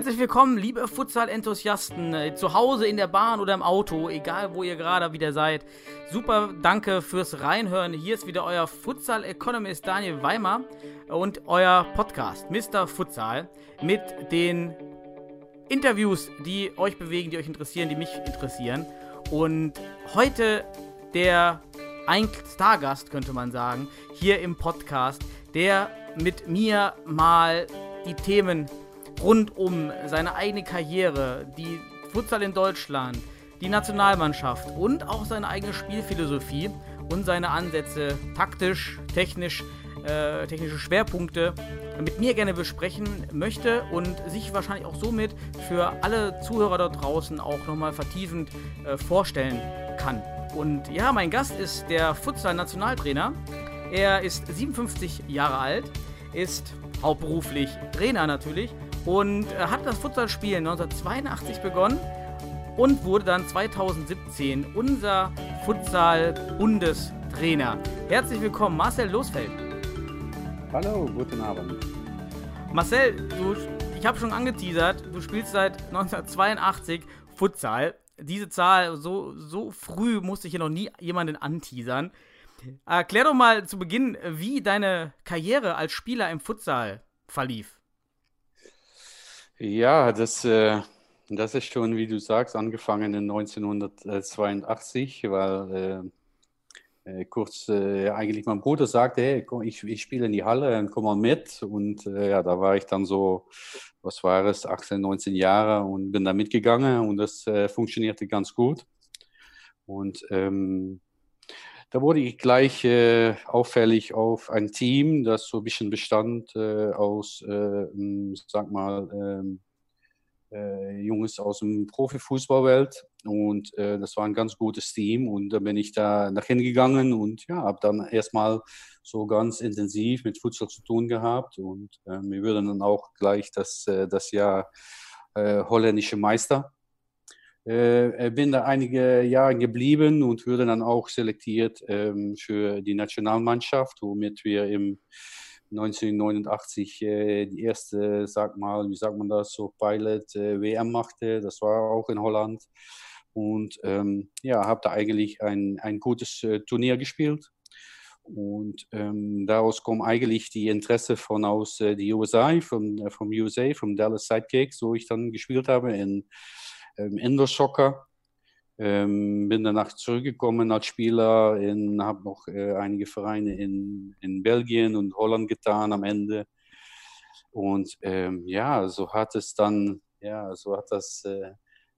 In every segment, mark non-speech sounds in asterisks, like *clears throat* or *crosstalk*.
Herzlich willkommen, liebe Futsal-Enthusiasten, äh, zu Hause, in der Bahn oder im Auto, egal wo ihr gerade wieder seid. Super, danke fürs Reinhören. Hier ist wieder euer Futsal-Economist Daniel Weimer und euer Podcast Mr. Futsal mit den Interviews, die euch bewegen, die euch interessieren, die mich interessieren. Und heute der ein Stargast, könnte man sagen, hier im Podcast, der mit mir mal die Themen rund um seine eigene Karriere, die Futsal in Deutschland, die Nationalmannschaft und auch seine eigene Spielphilosophie und seine Ansätze taktisch, technisch, äh, technische Schwerpunkte mit mir gerne besprechen möchte und sich wahrscheinlich auch somit für alle Zuhörer dort draußen auch nochmal vertiefend äh, vorstellen kann. Und ja, mein Gast ist der Futsal-Nationaltrainer. Er ist 57 Jahre alt, ist hauptberuflich Trainer natürlich und äh, hat das Futsalspielen 1982 begonnen und wurde dann 2017 unser Futsal-Bundestrainer. Herzlich willkommen, Marcel Losfeld. Hallo, guten Abend. Marcel, du, ich habe schon angeteasert, du spielst seit 1982 Futsal. Diese Zahl, so, so früh musste ich hier noch nie jemanden anteasern. Erklär doch mal zu Beginn, wie deine Karriere als Spieler im Futsal verlief. Ja, das, äh, das ist schon, wie du sagst, angefangen in 1982, weil äh, äh, kurz äh, eigentlich mein Bruder sagte, hey, komm, ich, ich spiele in die Halle und komm mal mit. Und äh, ja, da war ich dann so, was war es, 18, 19 Jahre und bin da mitgegangen und das äh, funktionierte ganz gut. Und ähm, da wurde ich gleich äh, auffällig auf ein Team, das so ein bisschen bestand äh, aus, äh, m, sag mal, ähm, äh, Jungs aus dem Profifußballwelt. Und äh, das war ein ganz gutes Team. Und da bin ich da nach hingegangen und ja, habe dann erstmal so ganz intensiv mit Futsal zu tun gehabt. Und äh, wir würden dann auch gleich das, äh, das Jahr holländische Meister. Äh, bin da einige Jahre geblieben und wurde dann auch selektiert ähm, für die Nationalmannschaft, womit wir im 1989 äh, die erste, sag mal, wie sagt man das, so Pilot äh, WM machte. Das war auch in Holland. Und ähm, ja, habe da eigentlich ein, ein gutes äh, Turnier gespielt. Und ähm, daraus kommt eigentlich die Interesse von aus äh, die USA, vom, äh, vom USA, vom Dallas Sidekicks, wo ich dann gespielt habe in ähm, Indoor Soccer. Ähm, bin danach zurückgekommen als Spieler, habe noch äh, einige Vereine in, in Belgien und Holland getan am Ende. Und ähm, ja, so hat es dann, ja, so hat das, äh,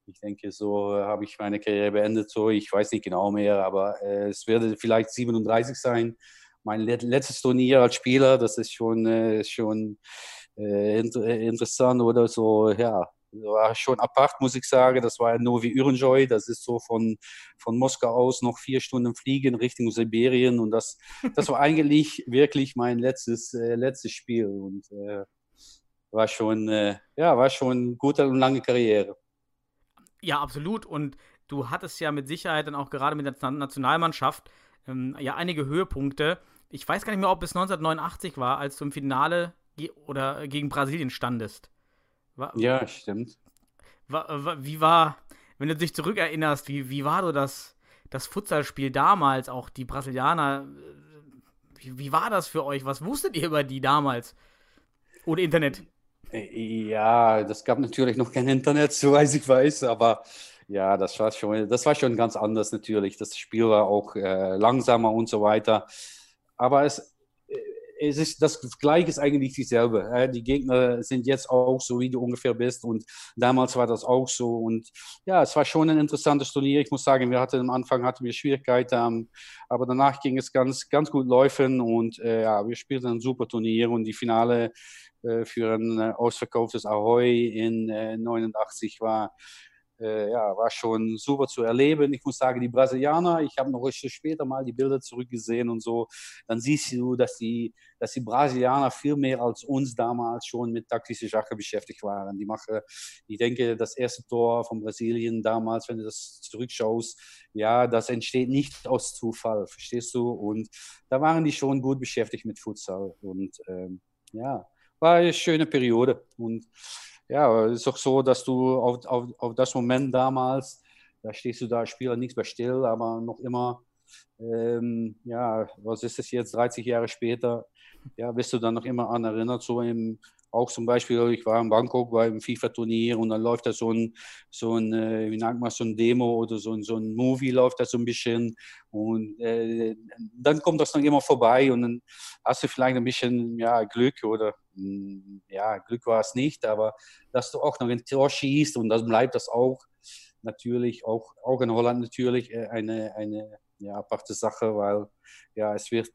ich denke, so habe ich meine Karriere beendet. So, ich weiß nicht genau mehr, aber äh, es werde vielleicht 37 sein. Mein let letztes Turnier als Spieler, das ist schon, äh, schon äh, inter interessant oder so, ja, war schon apart, muss ich sagen. Das war Novi Urenjoy. Das ist so von, von Moskau aus noch vier Stunden fliegen Richtung Sibirien. Und das, das war eigentlich wirklich mein letztes, äh, letztes Spiel. Und äh, war schon, äh, ja, war schon eine gute und lange Karriere. Ja, absolut. Und du hattest ja mit Sicherheit dann auch gerade mit der Nationalmannschaft ähm, ja einige Höhepunkte. Ich weiß gar nicht mehr, ob es 1989 war, als du im Finale ge oder gegen Brasilien standest. War, ja, stimmt. War, war, wie war, wenn du dich zurückerinnerst, wie, wie war so das, das Futsalspiel damals, auch die Brasilianer? Wie, wie war das für euch? Was wusstet ihr über die damals? Oder Internet? Ja, das gab natürlich noch kein Internet, *laughs* soweit ich weiß, aber ja, das war schon, das war schon ganz anders natürlich. Das Spiel war auch äh, langsamer und so weiter. Aber es, es ist das Gleiche ist eigentlich dieselbe. Die Gegner sind jetzt auch so, wie du ungefähr bist. Und damals war das auch so. Und ja, es war schon ein interessantes Turnier. Ich muss sagen, wir hatten am Anfang hatten wir Schwierigkeiten, aber danach ging es ganz, ganz gut laufen. Und äh, ja, wir spielten ein super Turnier und die Finale äh, für ein äh, ausverkauftes Ahoy in 89 war äh, ja, war schon super zu erleben. Ich muss sagen, die Brasilianer, ich habe noch später mal die Bilder zurückgesehen und so, dann siehst du, dass die, dass die Brasilianer viel mehr als uns damals schon mit taktischen Sachen beschäftigt waren. Die machen, ich denke, das erste Tor von Brasilien damals, wenn du das zurückschaust, ja, das entsteht nicht aus Zufall, verstehst du? Und da waren die schon gut beschäftigt mit Futsal und ähm, ja, war eine schöne Periode und ja, es ist auch so, dass du auf, auf, auf das Moment damals, da stehst du da Spieler nichts mehr still, aber noch immer, ähm, ja, was ist es jetzt, 30 Jahre später, ja, bist du dann noch immer an erinnert, so im, auch zum Beispiel, ich war in Bangkok beim FIFA-Turnier und dann läuft da so ein, so ein äh, wie nennt man so ein Demo oder so ein, so ein Movie läuft da so ein bisschen und äh, dann kommt das noch immer vorbei und dann hast du vielleicht ein bisschen ja, Glück oder ja, Glück war es nicht, aber dass du auch noch ein Tor schießt und dann bleibt das auch natürlich, auch, auch in Holland natürlich äh, eine, eine ja, aparte Sache, weil ja, es wird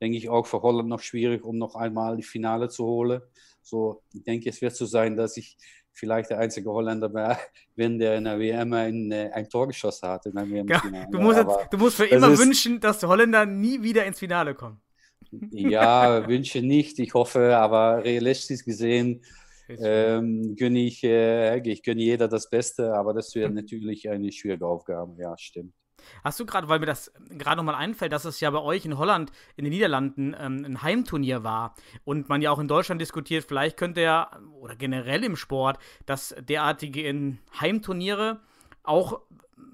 denke ich, auch für Holland noch schwierig, um noch einmal die Finale zu holen. So, ich denke, es wird so sein, dass ich vielleicht der einzige Holländer *laughs* bin, der in der WM ein, äh, ein Tor geschossen hat. In der WM ja, du, musst jetzt, du musst für immer wünschen, dass die Holländer nie wieder ins Finale kommen. Ja, wünsche nicht. Ich hoffe, aber realistisch gesehen ähm, gönne ich, äh, ich gönne jeder das Beste, aber das wäre *laughs* natürlich eine schwierige Aufgabe. Ja, stimmt. Hast du gerade, weil mir das gerade nochmal einfällt, dass es ja bei euch in Holland, in den Niederlanden, ähm, ein Heimturnier war und man ja auch in Deutschland diskutiert, vielleicht könnte ja, oder generell im Sport, dass derartige Heimturniere auch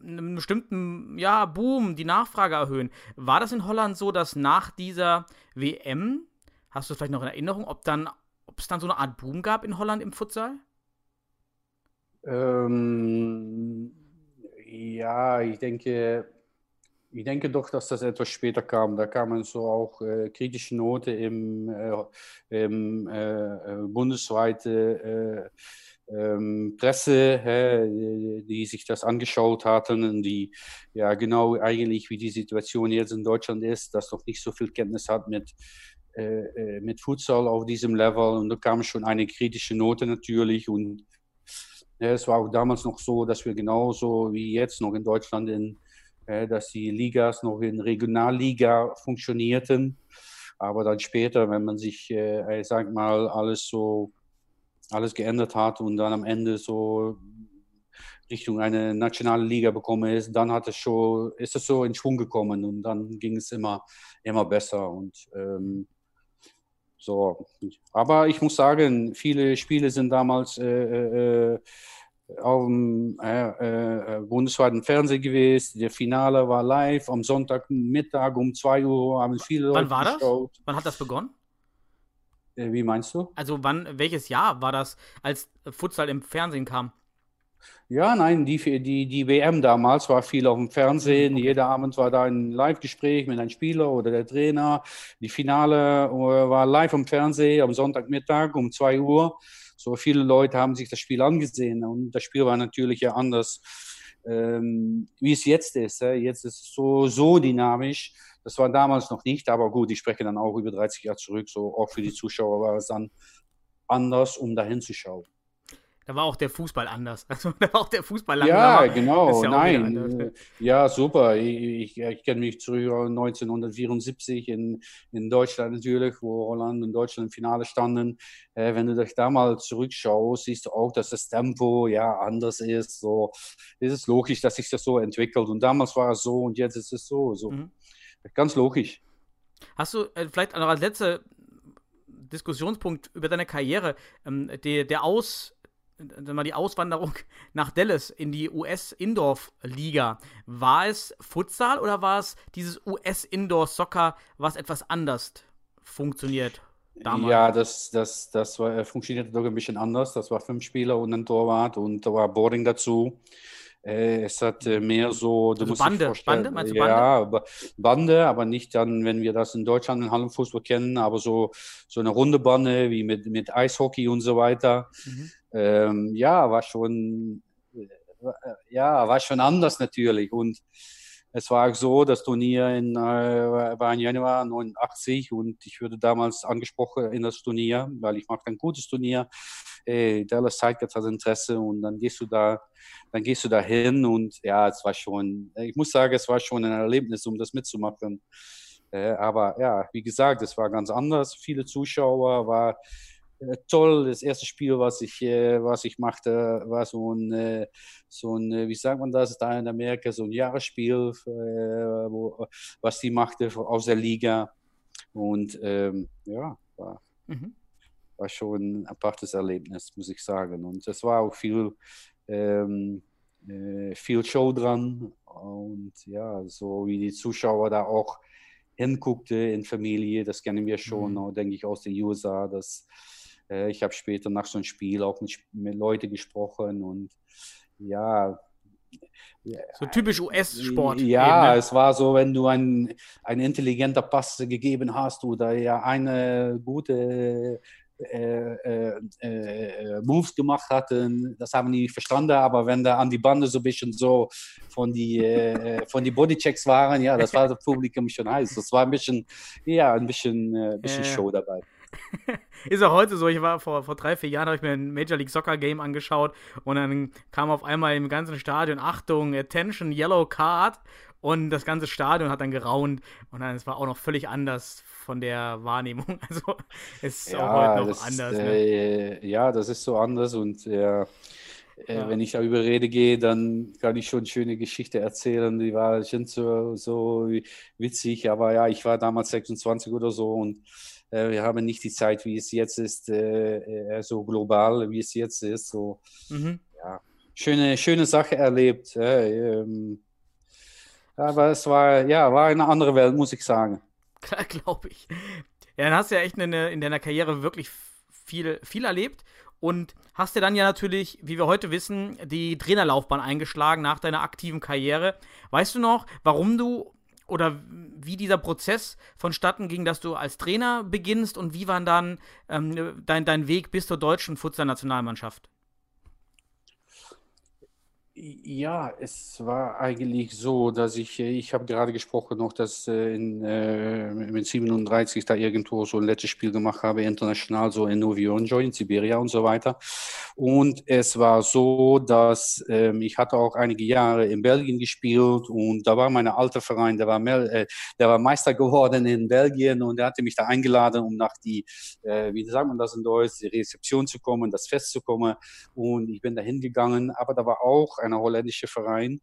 einen bestimmten ja, Boom, die Nachfrage erhöhen. War das in Holland so, dass nach dieser WM, hast du vielleicht noch in Erinnerung, ob dann, ob es dann so eine Art Boom gab in Holland im Futsal? Ähm, ja, ich denke, ich denke doch, dass das etwas später kam. Da kamen so auch äh, kritische Note im, äh, im äh, äh bundesweite äh, ähm, Presse, die, die, sich das angeschaut hatten die ja genau eigentlich wie die Situation jetzt in Deutschland ist, das noch nicht so viel Kenntnis hat mit äh, mit Futsal auf diesem Level und da kam schon eine kritische Note natürlich und ja, es war auch damals noch so, dass wir genauso wie jetzt noch in Deutschland, in, äh, dass die Ligas noch in Regionalliga funktionierten. Aber dann später, wenn man sich, äh, ich sag mal, alles so, alles geändert hat und dann am Ende so Richtung eine nationale Liga bekommen ist, dann hat es schon, ist es so in Schwung gekommen und dann ging es immer, immer besser. Und ähm, so. Aber ich muss sagen, viele Spiele sind damals äh, äh, auf dem äh, äh, bundesweiten Fernsehen gewesen. Der Finale war live am Sonntagmittag um 2 Uhr haben viele Leute Wann war geschaut. das? Wann hat das begonnen? Äh, wie meinst du? Also wann, welches Jahr war das, als Futsal im Fernsehen kam? Ja, nein, die, die, die WM damals war viel auf dem Fernsehen. Mhm, okay. Jeder Abend war da ein Live-Gespräch mit einem Spieler oder der Trainer. Die Finale äh, war live am Fernsehen am Sonntagmittag um 2 Uhr. So viele Leute haben sich das Spiel angesehen und das Spiel war natürlich ja anders, ähm, wie es jetzt ist. Jetzt ist es so, so dynamisch. Das war damals noch nicht, aber gut, ich spreche dann auch über 30 Jahre zurück. So auch für die Zuschauer war es dann anders, um dahin zu schauen. Da war auch der Fußball anders. *laughs* Also da war auch der Fußball langsamer. Ja, genau. Ja Nein. Ja, super. Ich, ich, ich kenne mich zurück 1974 in, in Deutschland natürlich, wo Holland und Deutschland im Finale standen. Äh, wenn du dich da mal zurückschaust, siehst du auch, dass das Tempo ja anders ist. So ist es logisch, dass sich das so entwickelt. Und damals war es so und jetzt ist es so. so. Mhm. Ganz logisch. Hast du äh, vielleicht noch als letzter Diskussionspunkt über deine Karriere, ähm, der, der Aus mal die Auswanderung *laughs* nach Dallas in die US-Indoor-Liga. War es Futsal oder war es dieses US-Indoor-Soccer, was etwas anders funktioniert? Damals? Ja, das, das, das war, äh, funktionierte doch ein bisschen anders. Das war fünf Spieler und ein Torwart und da war Boarding dazu. Äh, es hat äh, mehr so. Du also Bande, Bande, meinst du Bande? Ja, Bande, aber nicht dann, wenn wir das in Deutschland in Hallenfußball kennen, aber so, so eine runde Bande wie mit, mit Eishockey und so weiter. Mhm. Ähm, ja, war schon, äh, ja, war schon anders natürlich. Und es war auch so, das Turnier in, äh, war im Januar 89 und ich wurde damals angesprochen in das Turnier, weil ich mache ein gutes Turnier ey, Dallas Tigers hat Interesse und dann gehst du da, dann gehst du da hin und ja, es war schon, ich muss sagen, es war schon ein Erlebnis, um das mitzumachen. Äh, aber ja, wie gesagt, es war ganz anders. Viele Zuschauer, war äh, toll. Das erste Spiel, was ich, äh, was ich machte, war so ein, so ein, wie sagt man das, da in Amerika, so ein Jahresspiel, wo, was die machte aus der Liga. Und ähm, ja, war, mhm. War schon ein apartes Erlebnis, muss ich sagen. Und es war auch viel, ähm, äh, viel Show dran. Und ja, so wie die Zuschauer da auch hinguckte in Familie, das kennen wir schon, mhm. denke ich, aus den USA. Das, äh, ich habe später nach so einem Spiel auch mit, mit Leuten gesprochen und ja, so typisch US-Sport. Ja, eben, ne? es war so, wenn du ein, ein intelligenter Pass gegeben hast oder ja eine gute äh, äh, äh, Moves gemacht hatten, das haben die nicht verstanden, aber wenn da an die Bande so ein bisschen so von die, äh, von die Bodychecks waren, ja, das war das Publikum schon heiß. Das war ein bisschen, ja, ein bisschen, ein bisschen Show dabei. *laughs* ist auch heute so. Ich war vor, vor drei, vier Jahren, habe ich mir ein Major League Soccer Game angeschaut und dann kam auf einmal im ganzen Stadion, Achtung, Attention, Yellow Card und das ganze Stadion hat dann geraunt und dann es war auch noch völlig anders von der Wahrnehmung. *laughs* Also es ist ja, auch heute noch das, anders. Ne? Äh, ja, das ist so anders und äh, äh, ja. wenn ich darüber rede gehe, dann kann ich schon schöne Geschichte erzählen. Die war schon so, so witzig, aber ja, ich war damals 26 oder so und äh, wir haben nicht die Zeit, wie es jetzt ist, äh, äh, so global, wie es jetzt ist. So, mhm. ja, schöne, schöne Sache erlebt. Ähm, aber es war, ja, war eine andere Welt, muss ich sagen. *laughs* Glaube ich. Ja, dann hast du ja echt eine, in deiner Karriere wirklich viel, viel erlebt und hast dir dann ja natürlich, wie wir heute wissen, die Trainerlaufbahn eingeschlagen nach deiner aktiven Karriere. Weißt du noch, warum du oder wie dieser Prozess vonstatten ging, dass du als Trainer beginnst und wie war dann ähm, dein, dein Weg bis zur deutschen Futsal-Nationalmannschaft? Ja, es war eigentlich so, dass ich, äh, ich habe gerade gesprochen noch, dass äh, in, äh, mit 37 da irgendwo so ein letztes Spiel gemacht habe, international, so in Novi Onjo, in Siberia und so weiter. Und es war so, dass ähm, ich hatte auch einige Jahre in Belgien gespielt und da war mein alter Verein, der war, äh, der war Meister geworden in Belgien und er hatte mich da eingeladen, um nach die, äh, wie sagt man das in Deutsch, die Rezeption zu kommen, das Fest zu kommen. Und ich bin da hingegangen, aber da war auch ein holländischer Verein.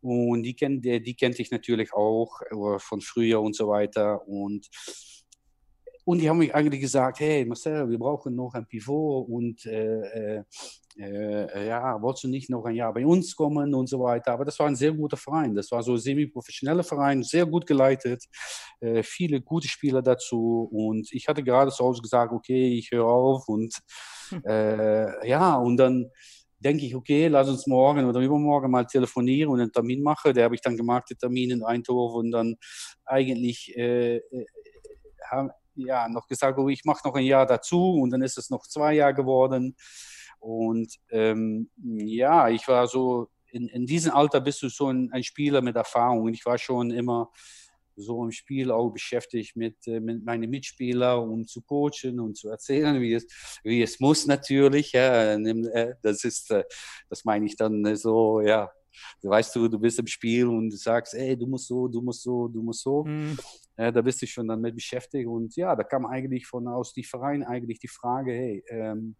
Und die, kennt, die, die kennt ich natürlich auch äh, von früher und so weiter. Und, und die haben mich eigentlich gesagt, hey Marcel, wir brauchen noch ein Pivot und äh, äh, äh, ja, wolltest du nicht noch ein Jahr bei uns kommen und so weiter. Aber das war ein sehr guter Verein. Das war so ein semi-professioneller Verein, sehr gut geleitet, äh, viele gute Spieler dazu. Und ich hatte gerade so gesagt, okay, ich höre auf und *laughs* äh, ja, und dann denke ich, okay, lass uns morgen oder übermorgen mal telefonieren und einen Termin machen. Der habe ich dann gemacht, den Termin in Eindhoven und dann eigentlich äh, äh haben, ja, noch gesagt, oh, ich mache noch ein Jahr dazu und dann ist es noch zwei Jahre geworden. Und ähm, ja, ich war so, in, in diesem Alter bist du so ein, Spieler mit Erfahrung und ich war schon immer so im Spiel auch beschäftigt mit, äh, mit meinen Mitspielern, um zu coachen und zu erzählen, wie es, wie es muss natürlich. Ja. Äh, das ist, äh, das meine ich dann so, ja. Weißt du, du bist im Spiel und sagst, ey, du musst so, du musst so, du musst so. Mhm. Ja, da bist du schon dann mit beschäftigt. Und ja, da kam eigentlich von aus die Verein eigentlich die Frage, hey, ähm,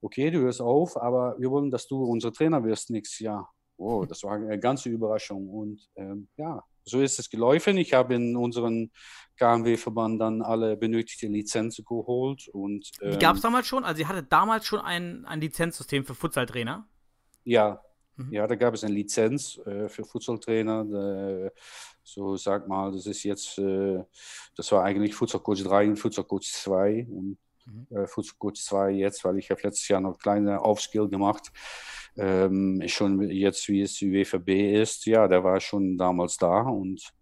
okay, du hörst auf, aber wir wollen, dass du unser Trainer wirst nächstes Jahr. Oh, das war eine ganze Überraschung. Und ähm, ja, so ist es gelaufen. Ich habe in unseren KMW-Verband dann alle benötigte Lizenzen geholt. Und, ähm, Die gab es damals schon? Also, ihr hattet damals schon ein, ein Lizenzsystem für Futsal-Trainer? Ja. Mhm. Ja, da gab es eine Lizenz äh, für Futsal-Trainer. So, sag mal, das ist jetzt, äh, das war eigentlich Futsal-Coach 3 und Futsal-Coach 2. Und mhm. äh, Futsal-Coach 2 jetzt, weil ich habe letztes Jahr noch kleine Aufskill gemacht ähm, schon jetzt, wie es die WVB ist, ja, der war schon damals da und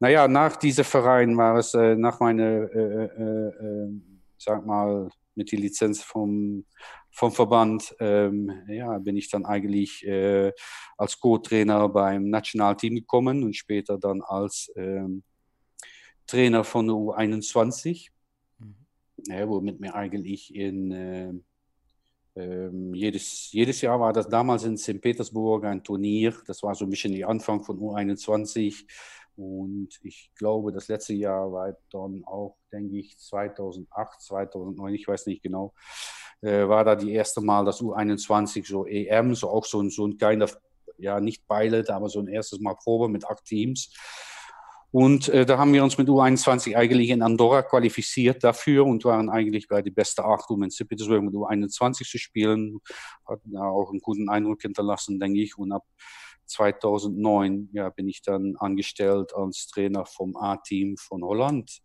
naja, nach diesem Verein war es, äh, nach meiner, äh, äh, äh sag mal, mit der Lizenz vom, vom Verband, ähm, ja, bin ich dann eigentlich äh, als Co-Trainer beim Nationalteam gekommen und später dann als ähm, Trainer von U21. Ja, womit wir eigentlich in äh, ähm, jedes, jedes Jahr war das damals in St. Petersburg ein Turnier. Das war so ein bisschen die Anfang von U21. Und ich glaube, das letzte Jahr war dann auch, denke ich, 2008, 2009, ich weiß nicht genau, äh, war da die erste Mal das U21 so EM, so auch so, ein so ein of, ja, nicht Pilot, aber so ein erstes Mal Probe mit acht Teams. Und äh, da haben wir uns mit U21 eigentlich in Andorra qualifiziert dafür und waren eigentlich bei die beste acht, um in St. Petersburg mit U21 zu spielen. Hatten da auch einen guten Eindruck hinterlassen, denke ich. Und ab 2009 ja, bin ich dann angestellt als Trainer vom A-Team von Holland.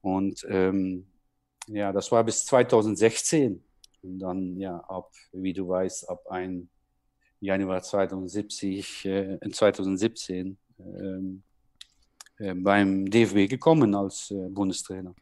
Und ähm, ja, das war bis 2016. Und dann, ja, ab, wie du weißt, ab 1. Januar 2070, äh, 2017 ähm, äh, beim DFB gekommen als äh, Bundestrainer.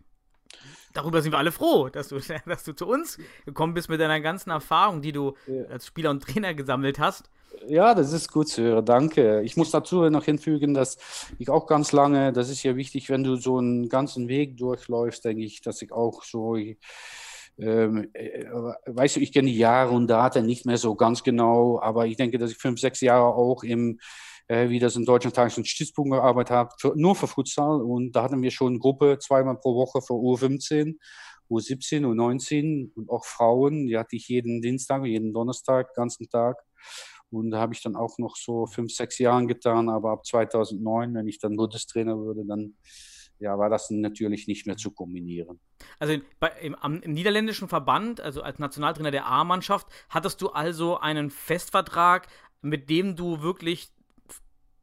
Darüber sind wir alle froh, dass du, *laughs* dass du zu uns gekommen bist mit deiner ganzen Erfahrung, die du ja. als Spieler und Trainer gesammelt hast. Ja, das ist gut zu hören, danke. Ich muss dazu noch hinfügen, dass ich auch ganz lange, das ist ja wichtig, wenn du so einen ganzen Weg durchläufst, denke ich, dass ich auch so, ähm, äh, weißt du, ich kenne die Jahre und Daten nicht mehr so ganz genau, aber ich denke, dass ich fünf, sechs Jahre auch im äh, wie das in Deutschland Tages- und Stützpunkt gearbeitet habe, für, nur für Futsal. Und da hatten wir schon Gruppe zweimal pro Woche für U15, U17, U19 und auch Frauen. Die hatte ich jeden Dienstag, jeden Donnerstag, ganzen Tag. Und da habe ich dann auch noch so fünf, sechs Jahre getan. Aber ab 2009, wenn ich dann Bundestrainer würde, dann ja, war das natürlich nicht mehr zu kombinieren. Also bei, im, im, niederländischen Verband, also als Nationaltrainer der A-Mannschaft, hattest du also einen Festvertrag, mit dem du wirklich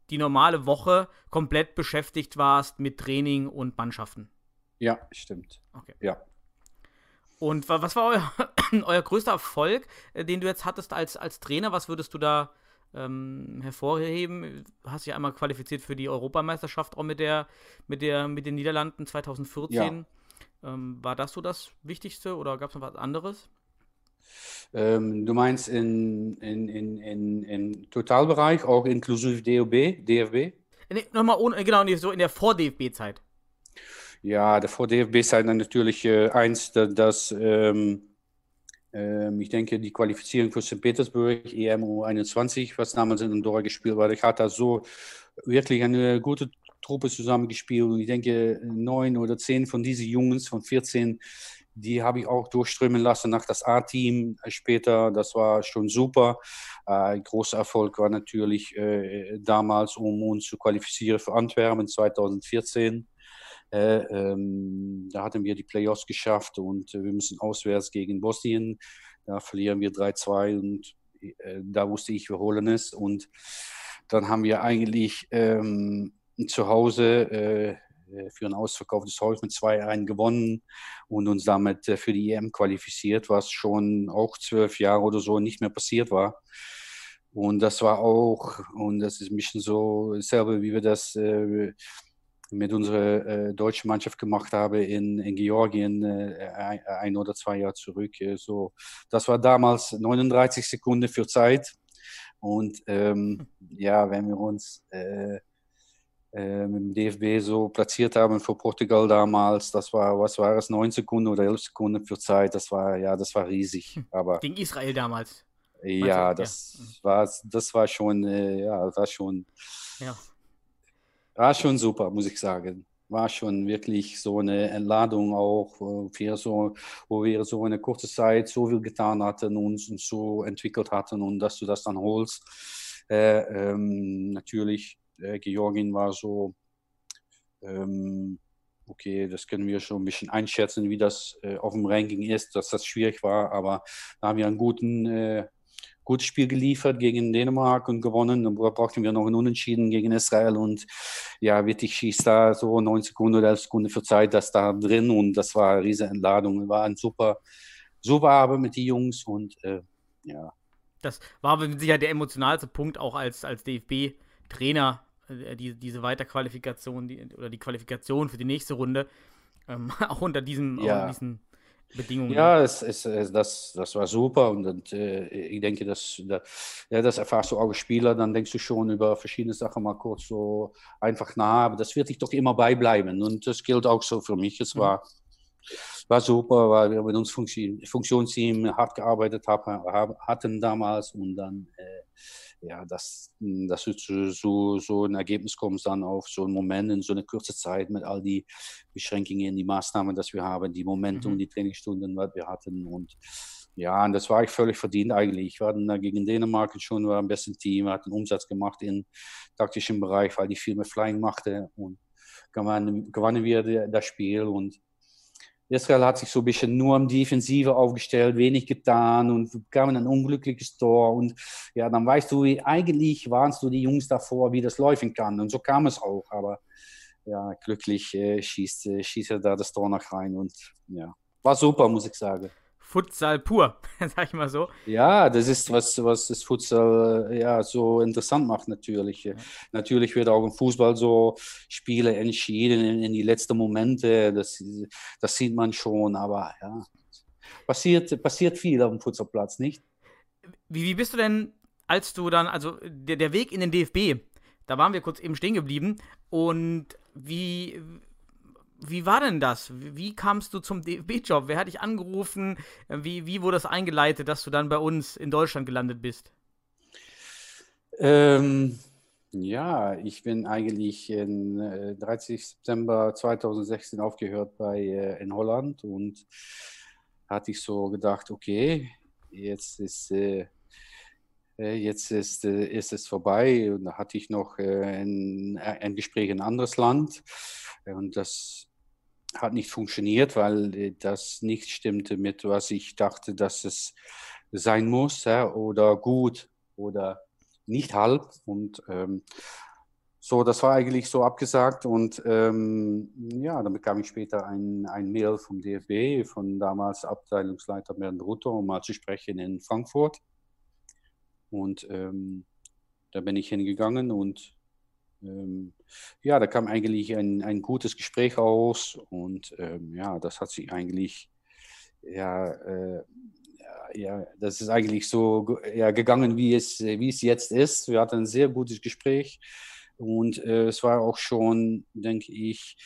die normale Woche komplett beschäftigt warst mit Training und Mannschaften. Ja, stimmt. Okay. Ja. Und was war euer, *clears throat* euer größter Erfolg, äh, den du jetzt hattest als, als Trainer? Was würdest du da ähm, hervorheben? Du hast dich einmal qualifiziert für die Europameisterschaft auch mit der, mit der, mit den Niederlanden 2014. Ja. Ähm, war das so das Wichtigste oder gab es noch was anderes? Ähm, du meinst in, in, in, in, in Totalbereich, auch inklusive DOB, DFB? Nee, nochmal ohne, genau, so in der Vor-DFB-Zeit. Ja, der Vor-DFB-Zeit natürlich äh, eins, dass, dass ähm, ähm, ich denke, die Qualifizierung für St. Petersburg, EMU 21, was damals in Andorra gespielt wurde, ich hatte so wirklich eine gute Truppe zusammengespielt und ich denke, neun oder zehn von diesen Jungs von 14 die habe ich auch durchströmen lassen nach das A-Team später. Das war schon super. Äh, großer Erfolg war natürlich äh, damals, um uns zu qualifizieren für Antwerpen 2014. Äh, ähm, da hatten wir die Playoffs geschafft und wir müssen auswärts gegen Bosnien. Da verlieren wir 3-2 und äh, da wusste ich, wir holen es. Und dann haben wir eigentlich ähm, zu Hause äh, äh, für ein ausverkauftes Haus mit 2-1 gewonnen und uns damit äh, für die EM qualifiziert, was schon auch zwölf Jahre oder so nicht mehr passiert war. Und das war auch, und das ist ein bisschen so dasselbe, wie wir das äh, mit unserer äh, deutschen Mannschaft gemacht haben in, in Georgien äh, ein, oder zwei Jahre zurück. so, das war damals 39 Sekunden für Zeit. Und ähm, ja, wenn wir uns äh, äh, mit dem DFB so platziert haben für Portugal damals. Das war, was war es, neun Sekunden oder elf Sekunden für Zeit. Das war, ja, das war riesig. Hm. Aber, Gegen Israel damals. Ja, das ja. war, das war schon, äh, ja, war schon, ja. war schon super, muss ich sagen. War schon wirklich so eine Entladung auch, wo wir so, wo wir so eine kurze Zeit so viel getan hatten und uns so entwickelt hatten und dass du das dann holst. Äh, ähm, natürlich äh, Georgien war so, ähm, okay, das können wir schon ein bisschen einschätzen, wie das äh, auf dem Ranking ist, dass das schwierig war, aber da haben wir einen guten, äh, gutes Spiel geliefert gegen Dänemark und gewonnen. Dann brauchten wir noch einen Unentschieden gegen Israel und ja, wirklich schießt da so neun Sekunden oder elf Sekunden für Zeit, das da drin und das war eine riesige Entladung. War ein super, super Abend mit den Jungs und äh, ja. Das war Sicherheit der emotionalste Punkt auch als, als DFB-Trainer die, diese Weiterqualifikation die, oder die Qualifikation für die nächste Runde, ähm, *laughs* auch unter diesem, ja. unter diesen Bedingungen. Ja, es, es, es, das, das war super und, und äh, ich denke, dass, da, ja, das erfährst du auch als Spieler, dann denkst du schon über verschiedene Sachen mal kurz so einfach nach, aber das wird dich doch immer beibleiben und das gilt auch so für mich. Es mhm. war war super, weil wir mit uns Funktion, Funktionsteam hart gearbeitet haben, hatten damals und dann äh, ja, dass, dass du zu so, so ein Ergebnis kommst dann auf so einen Moment in so einer kurzen Zeit mit all die Beschränkungen, die Maßnahmen, die wir haben, die Momente Mhm. die Trainingsstunden, was wir hatten und ja, und das war ich völlig verdient eigentlich. Wir hatten gegen Dänemark schon war am besten Team, hatten Umsatz gemacht im taktischen Bereich, weil die viel mehr Flying machte und gewannen, gewannen wir das Spiel und Israel hat sich so ein bisschen nur am Defensive aufgestellt, wenig getan und bekam ein unglückliches Tor. Und ja, dann weißt du, wie- eigentlich warnst du die Jungs davor, wie das laufen kann. Und so kam es auch. Aber ja, glücklich äh, schießt, äh, schießt er da das Tor noch rein. Und ja, war super, muss ich sagen. Futsal pur, *laughs* sag ich mal so. Ja, das ist was, was das Futsal äh, ja, so interessant macht natürlich. Äh, Natürlich wird auch im Fußball so Spiele entschieden in, in die letzten Momente. Das, das sieht man schon, aber ja, passiert, passiert viel auf dem Futsalplatz, nicht? Wie, wie bist du denn, als du dann, also der, der Weg in den DFB, da waren wir kurz eben stehen geblieben. Und wie, wie war denn das? Wie, kamst du zum DFB-Job? Wer hat dich angerufen? Wie, wie wurde das eingeleitet, dass du dann bei uns in Deutschland gelandet bist? Ähm, ja, ich bin eigentlich äh, 30. September 2016 aufgehört bei äh, in Holland und hatte ich so gedacht, okay, jetzt ist äh, äh, jetzt ist, äh, ist es vorbei und da hatte ich noch äh, ein, ein Gespräch in ein anderes Land Äh, und das hat nicht funktioniert, weil äh, das nicht stimmte mit, was ich dachte, dass es sein muss ja, oder gut oder nicht halb. Und ähm, so, das war eigentlich so abgesagt. Und ähm, ja, dann bekam ich später ein, ein Mail vom DFB, von damals Abteilungsleiter Bernd Rutter, um mal zu sprechen in Frankfurt. Und ähm, da bin ich hingegangen und ähm, ja, da kam eigentlich ein, ein gutes Gespräch raus. Und ähm, ja, das hat sich eigentlich ja, äh, ja, das ist eigentlich so ja, gegangen, wie es, wie es jetzt ist. Wir hatten ein sehr gutes Gespräch und äh, es war auch schon, denke ich,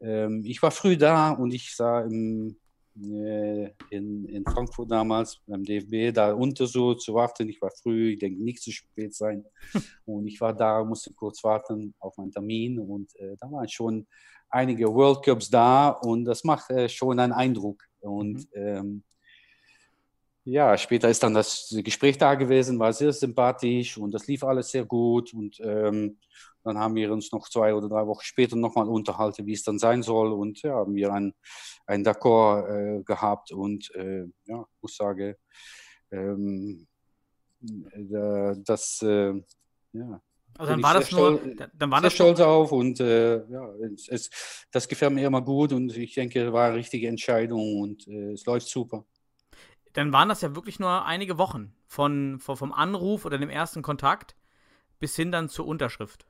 ähm, ich war früh da und ich sah im, in, in Frankfurt damals beim DFB da unter so zu warten. Ich war früh, ich denke nicht zu spät sein. *laughs* und ich war da, musste kurz warten auf meinen Termin und äh, da waren schon einige World Cups da und das macht äh, schon einen Eindruck. Und ähm, ja, später ist dann das Gespräch da gewesen, war sehr sympathisch und das lief alles sehr gut. Und ähm, dann haben wir uns noch zwei oder drei Wochen später nochmal unterhalten, wie es dann sein soll. Und ja, haben wir ein, ein D'accord äh, gehabt. Und äh, ja, ich muss sagen, ähm, äh, das, äh, ja, Also dann war das sehr nur, da- dann war das stolz auf und äh, ja, es, es, das gefällt mir immer gut und ich denke, es war eine richtige Entscheidung und äh, es läuft super. Dann waren das ja wirklich nur einige Wochen von, von, vom Anruf oder dem ersten Kontakt bis hin dann zur Unterschrift.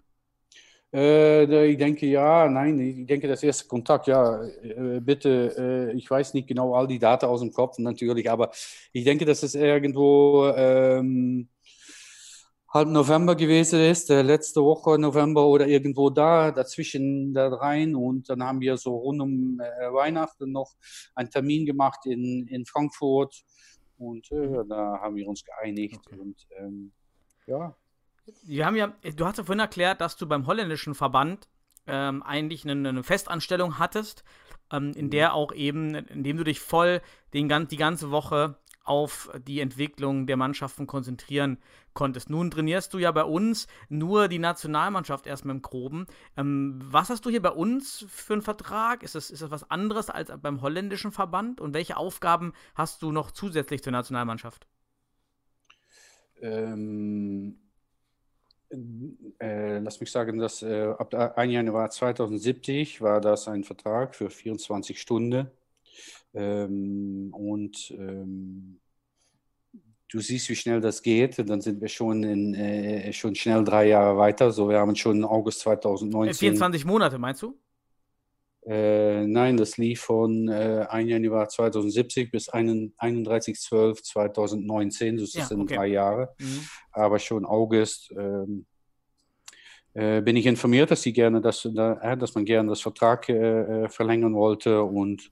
Äh, ich denke, ja, nein, ich denke, das erste Kontakt, ja, äh, bitte, äh, ich weiß nicht genau all die Daten aus dem Kopf natürlich, aber ich denke, dass es irgendwo ähm, halb November gewesen ist, letzte Woche November oder irgendwo da, dazwischen da rein und dann haben wir so rund um äh, Weihnachten noch einen Termin gemacht in, in Frankfurt und äh, da haben wir uns geeinigt Okay. und ähm, ja. Wir haben ja, du hast ja vorhin erklärt, dass du beim holländischen Verband ähm, eigentlich eine, eine Festanstellung hattest, ähm, in der auch eben, indem du dich voll den, die ganze Woche auf die Entwicklung der Mannschaften konzentrieren konntest. Nun trainierst du ja bei uns nur die Nationalmannschaft erstmal im Groben. Ähm, was hast du hier bei uns für einen Vertrag? Ist das, ist das was anderes als beim holländischen Verband? Und welche Aufgaben hast du noch zusätzlich zur Nationalmannschaft? Ähm, äh, lass mich sagen, dass äh, ab der 1. Januar 2070 war das ein Vertrag für 24 Stunden. Ähm, und ähm, du siehst, wie schnell das geht. Dann sind wir schon, in, äh, schon schnell drei Jahre weiter. So, wir haben schon August Äh, 2019. 24 Monate, meinst du? Äh, nein, das lief von äh, 1. Januar 2070 bis 31.12.2019. Das Ja, sind okay. drei Jahre. Mhm. aber schon August ähm, äh, bin ich informiert, dass sie gerne, dass, äh, dass man gerne das Vertrag äh, verlängern wollte und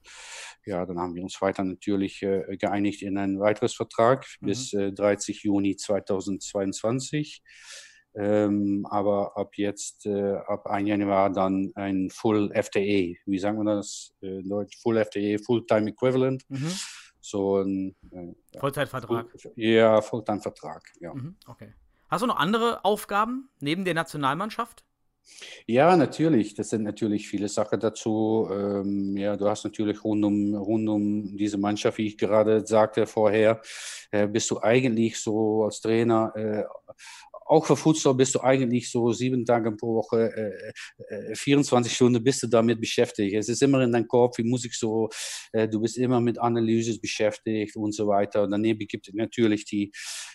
ja, dann haben wir uns weiter natürlich äh, geeinigt in ein weiteres Vertrag mhm. bis äh, 30 Juni 2022. Ähm, aber ab jetzt, äh, ab 1 Januar dann ein Full FTE. Wie sagen wir das in Deutsch? Full FTE, Fulltime Equivalent. Mhm. So ein Vollzeitvertrag. Ja, Fulltime-Vertrag, ja. Mhm, okay. Hast du noch andere Aufgaben neben der Nationalmannschaft? Ja, natürlich. Das sind natürlich viele Sachen dazu. Ähm, ja, du hast natürlich rund um, rund um diese Mannschaft, wie ich gerade sagte vorher, äh, bist du eigentlich so als Trainer äh, auch für Futsal bist du eigentlich so sieben Tage pro Woche, äh, 24 äh, Stunden bist du damit beschäftigt. Es ist immer in deinem Kopf, wie muss ich so, äh, du bist immer mit Analyse beschäftigt und so weiter. Und daneben gibt es natürlich die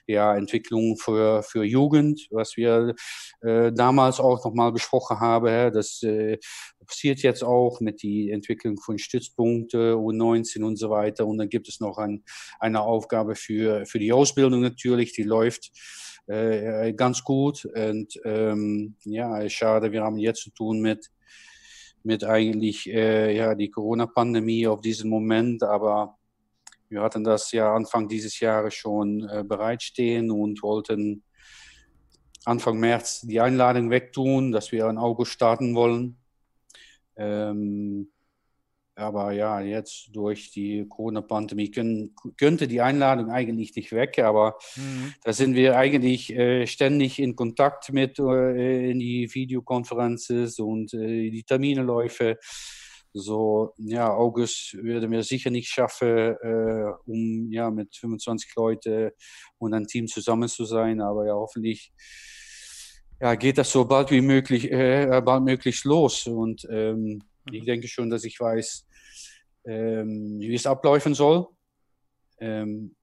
ja, Entwicklung für, für Jugend, was wir äh, damals auch nochmal besprochen haben. Das äh, passiert jetzt auch mit der Entwicklung von Stützpunkten U19 und so weiter. Und dann gibt es noch ein, eine Aufgabe für, für die Ausbildung natürlich, die läuft ganz gut. Und ähm, ja, schade, wir haben jetzt zu tun mit, mit eigentlich äh, ja, die Corona-Pandemie auf diesen Moment, aber wir hatten das ja Anfang dieses Jahres schon äh, bereitstehen und wollten Anfang März die Einladung wegtun, dass wir in August starten wollen. Ähm, aber ja, jetzt durch die Corona-Pandemie könnte die Einladung eigentlich nicht weg, aber mhm. da sind wir eigentlich äh, ständig in Kontakt mit äh, in die Videokonferenzen und äh, die Terminläufe. So, ja, August würde mir sicher nicht schaffen, äh, um ja mit 25 Leuten und ein Team zusammen zu sein, aber ja, hoffentlich ja, geht das so bald wie möglich, äh, bald möglichst los und ähm, ich mhm. denke schon, dass ich weiß, ähm, wie es ablaufen soll. Ähm,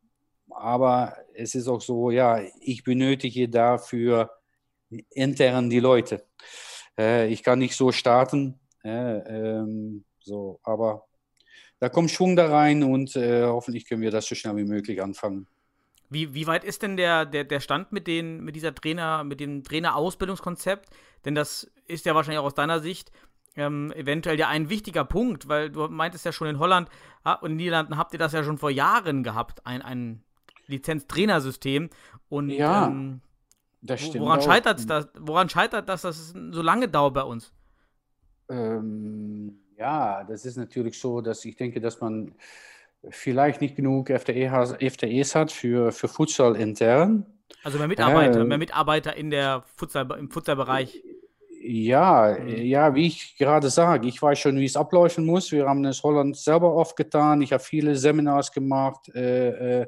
aber es ist auch so, ja, ich benötige dafür intern die Leute. Äh, ich kann nicht so starten, äh, ähm, so, aber da kommt Schwung da rein und äh, hoffentlich können wir das so schnell wie möglich anfangen. Wie, wie weit ist denn der, der, der Stand mit, den, mit dieser Trainer, mit dem Trainerausbildungskonzept? Denn das ist ja wahrscheinlich auch aus deiner Sicht ähm, eventuell ja ein wichtiger Punkt, weil du meintest ja schon in Holland und in Niederlanden habt ihr das ja schon vor Jahren gehabt, ein, ein Lizenztrainersystem. Und ja, ähm, das stimmt. Woran scheitert das? Woran scheitert das, dass es so lange dauert bei uns? Ähm, ja, das ist natürlich so, dass ich denke, dass man vielleicht nicht genug FTE, FTEs hat für, für Futsal intern. Also mehr Mitarbeiter, äh, mehr Mitarbeiter in der Futsal, im Futsalbereich. Ja, mhm. ja, wie ich gerade sage, ich weiß schon, wie es ablaufen muss. Wir haben es Holland selber oft getan. Ich habe viele Seminars gemacht, äh, äh,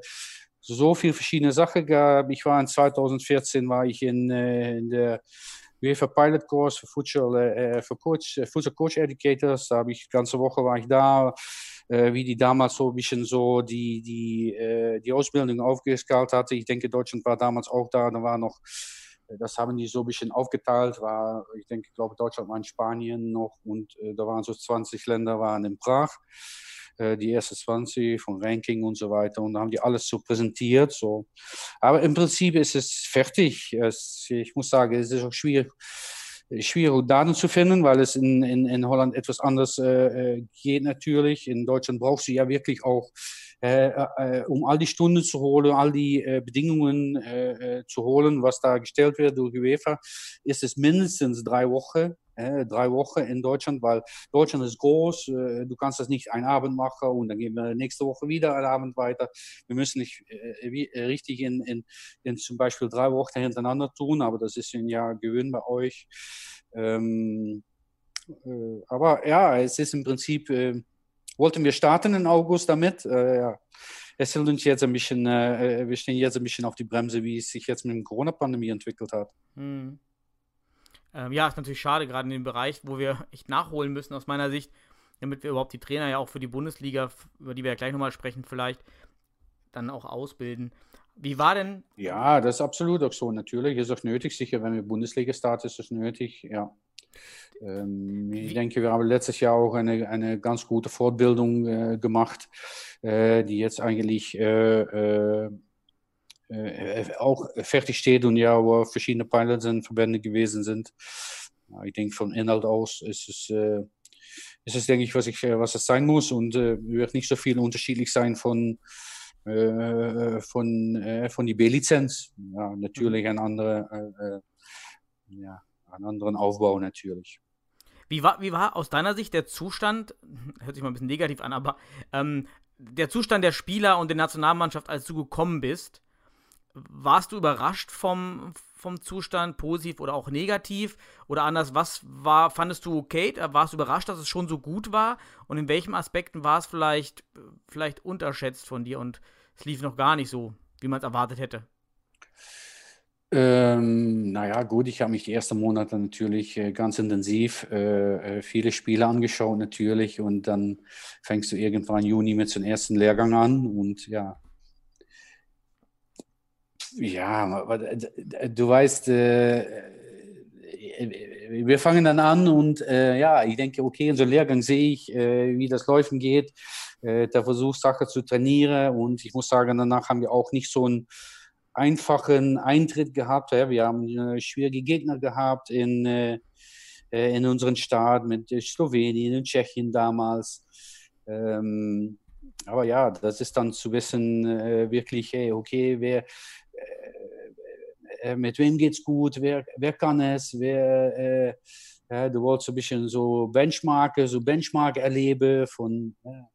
so viele verschiedene Sachen gab. Ich war in 2014 war ich in, äh, in der UEFA Pilot Course für Futsal, äh, für Coach, Futsal Coach Educators. Da habe ich ganze Woche war ich da, wie die damals so ein bisschen so die die die Ausbildung aufgeskalt hatte. Ich denke, Deutschland war damals auch da. Da war noch das haben die so ein bisschen aufgeteilt. War, ich denke, ich glaube, Deutschland war in Spanien noch und äh, da waren so 20 Länder waren in Prag. Äh, die ersten 20 von Ranking und so weiter. Und da haben die alles so präsentiert. So. Aber im Prinzip ist es fertig. Es, ich muss sagen, es ist auch schwierig schwierig, Daten zu finden, weil es in, in, in Holland etwas anders äh, äh geht natürlich. In Deutschland brauchst du ja wirklich auch äh, äh, um all die Stunden zu holen, all die äh, Bedingungen äh, äh, zu holen, was da gestellt wird durch UEFA, ist es mindestens drei Wochen. drei Wochen in Deutschland, weil Deutschland ist groß, du kannst das nicht einen Abend machen und dann gehen wir nächste Woche wieder einen Abend weiter. Wir müssen nicht richtig in, in, in zum Beispiel drei Wochen hintereinander tun, aber das ist ein Jahr Gewinn bei euch. Ähm, aber ja, es ist im Prinzip wollten wir starten im August damit. Äh, ja. Es hält uns jetzt ein bisschen, äh, wir stehen jetzt ein bisschen auf die Bremse, wie es sich jetzt mit der Corona-Pandemie entwickelt hat. Hm. Ähm, ja, ist natürlich schade, gerade in dem Bereich, wo wir echt nachholen müssen, aus meiner Sicht, damit wir überhaupt die Trainer ja auch für die Bundesliga, über die wir ja gleich nochmal sprechen, vielleicht dann auch ausbilden. Wie war denn? Ja, das ist absolut auch so. Natürlich ist auch nötig, sicher, wenn wir Bundesliga starten, ist das nötig, ja. Ähm, ich denke, wir haben letztes Jahr auch eine, eine ganz gute Fortbildung äh, gemacht, äh, die jetzt eigentlich äh, äh äh, auch fertig steht und ja, wo verschiedene Pilots und Verbände gewesen sind. Ja, ich denke, von Inhalt aus ist es, äh, ist es denke ich, was, ich, was es sein muss und wird nicht so viel unterschiedlich sein von, von, von die B-Lizenz. Ja, natürlich ein anderer, ja, einen anderen Aufbau natürlich. Wie war, wie war aus deiner Sicht der Zustand, hört sich mal ein bisschen negativ an, aber ähm, der Zustand der Spieler und der Nationalmannschaft, als du gekommen bist? Warst du überrascht vom, vom Zustand, positiv oder auch negativ? Oder anders, was war, fandest du okay? Warst du überrascht, dass es schon so gut war? Und in welchen Aspekten war es vielleicht, vielleicht unterschätzt von dir und es lief noch gar nicht so, wie man es erwartet hätte? Ähm, naja, gut, ich habe mich die ersten Monate natürlich äh, ganz intensiv äh, äh, viele Spiele angeschaut natürlich und dann fängst du irgendwann Juni mit dem ersten Lehrgang an und ja, ja, du weißt, äh, äh, wir fangen dann an und äh, ja, ich denke, okay, in so einem Lehrgang sehe ich, äh, wie das Läufen geht, der Versuch, Sache zu trainieren und ich muss sagen, danach haben wir auch nicht so einen einfachen Eintritt gehabt. Ja. Wir haben äh, schwierige Gegner gehabt in, äh, in unserem Staat mit Slowenien und Tschechien damals. Ähm, aber ja, das ist dann zu wissen, wirklich, hey, okay, wer, äh, mit wem geht's gut, wer, wer kann es, wer, äh, du wolltest so ein bisschen so Benchmarke, so Benchmark erleben von äh,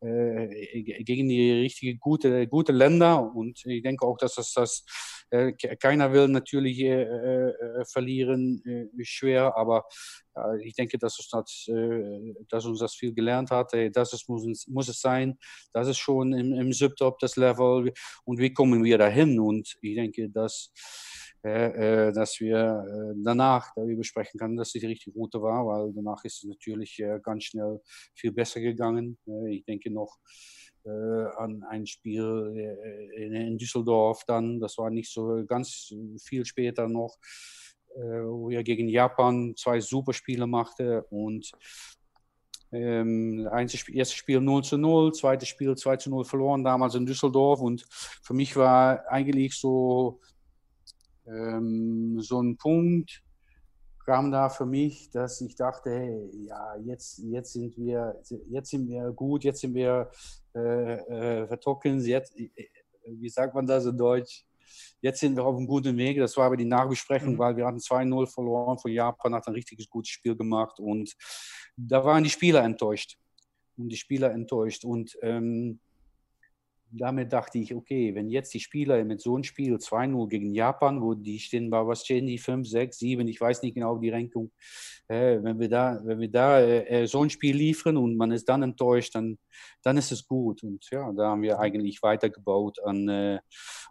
gegen die richtige gute, gute Länder und ich denke auch, dass das, das äh, keiner will natürlich äh, äh, verlieren, schwer, aber ich denke, dass, es das, dass uns das viel gelernt hat. Das ist, muss, muss es sein. Das ist schon im, im Subtop das Level. Und wie kommen wir dahin? Und ich denke, dass äh, dass wir äh, danach darüber sprechen können, dass es die richtige Route war, weil danach ist es natürlich äh, ganz schnell viel besser gegangen. ich denke noch an ein Spiel in, Düsseldorf dann, das war nicht so ganz viel später noch, wo er gegen Japan zwei super Spiele machte und ähm, erstes Spiel 0 zu 0, zweites Spiel 2 zu 0 verloren, damals in Düsseldorf. Und für mich war eigentlich so ähm, so ein Punkt kam da für mich, dass ich dachte, hey, ja, jetzt, jetzt sind wir, jetzt sind wir gut, jetzt sind wir äh, äh, vertrocknen, jetzt, äh, wie sagt man das in Deutsch? Jetzt sind wir auf einem guten Weg. Das war aber die Nachbesprechung, mhm. weil wir hatten 2-0 verloren von Japan, hat ein richtiges gutes Spiel gemacht und da waren die Spieler enttäuscht. Und die Spieler enttäuscht. Und ähm, damit dachte ich, okay, wenn jetzt die Spieler mit so einem Spiel 2-0 gegen Japan, wo die stehen bei was stehen die 5, 6, 7, ich weiß nicht genau die Renkung, äh, wenn wir da, wenn wir da äh, äh, so ein Spiel liefern und man ist dann enttäuscht, dann, dann ist es gut. Und ja, da haben wir eigentlich weitergebaut an, äh,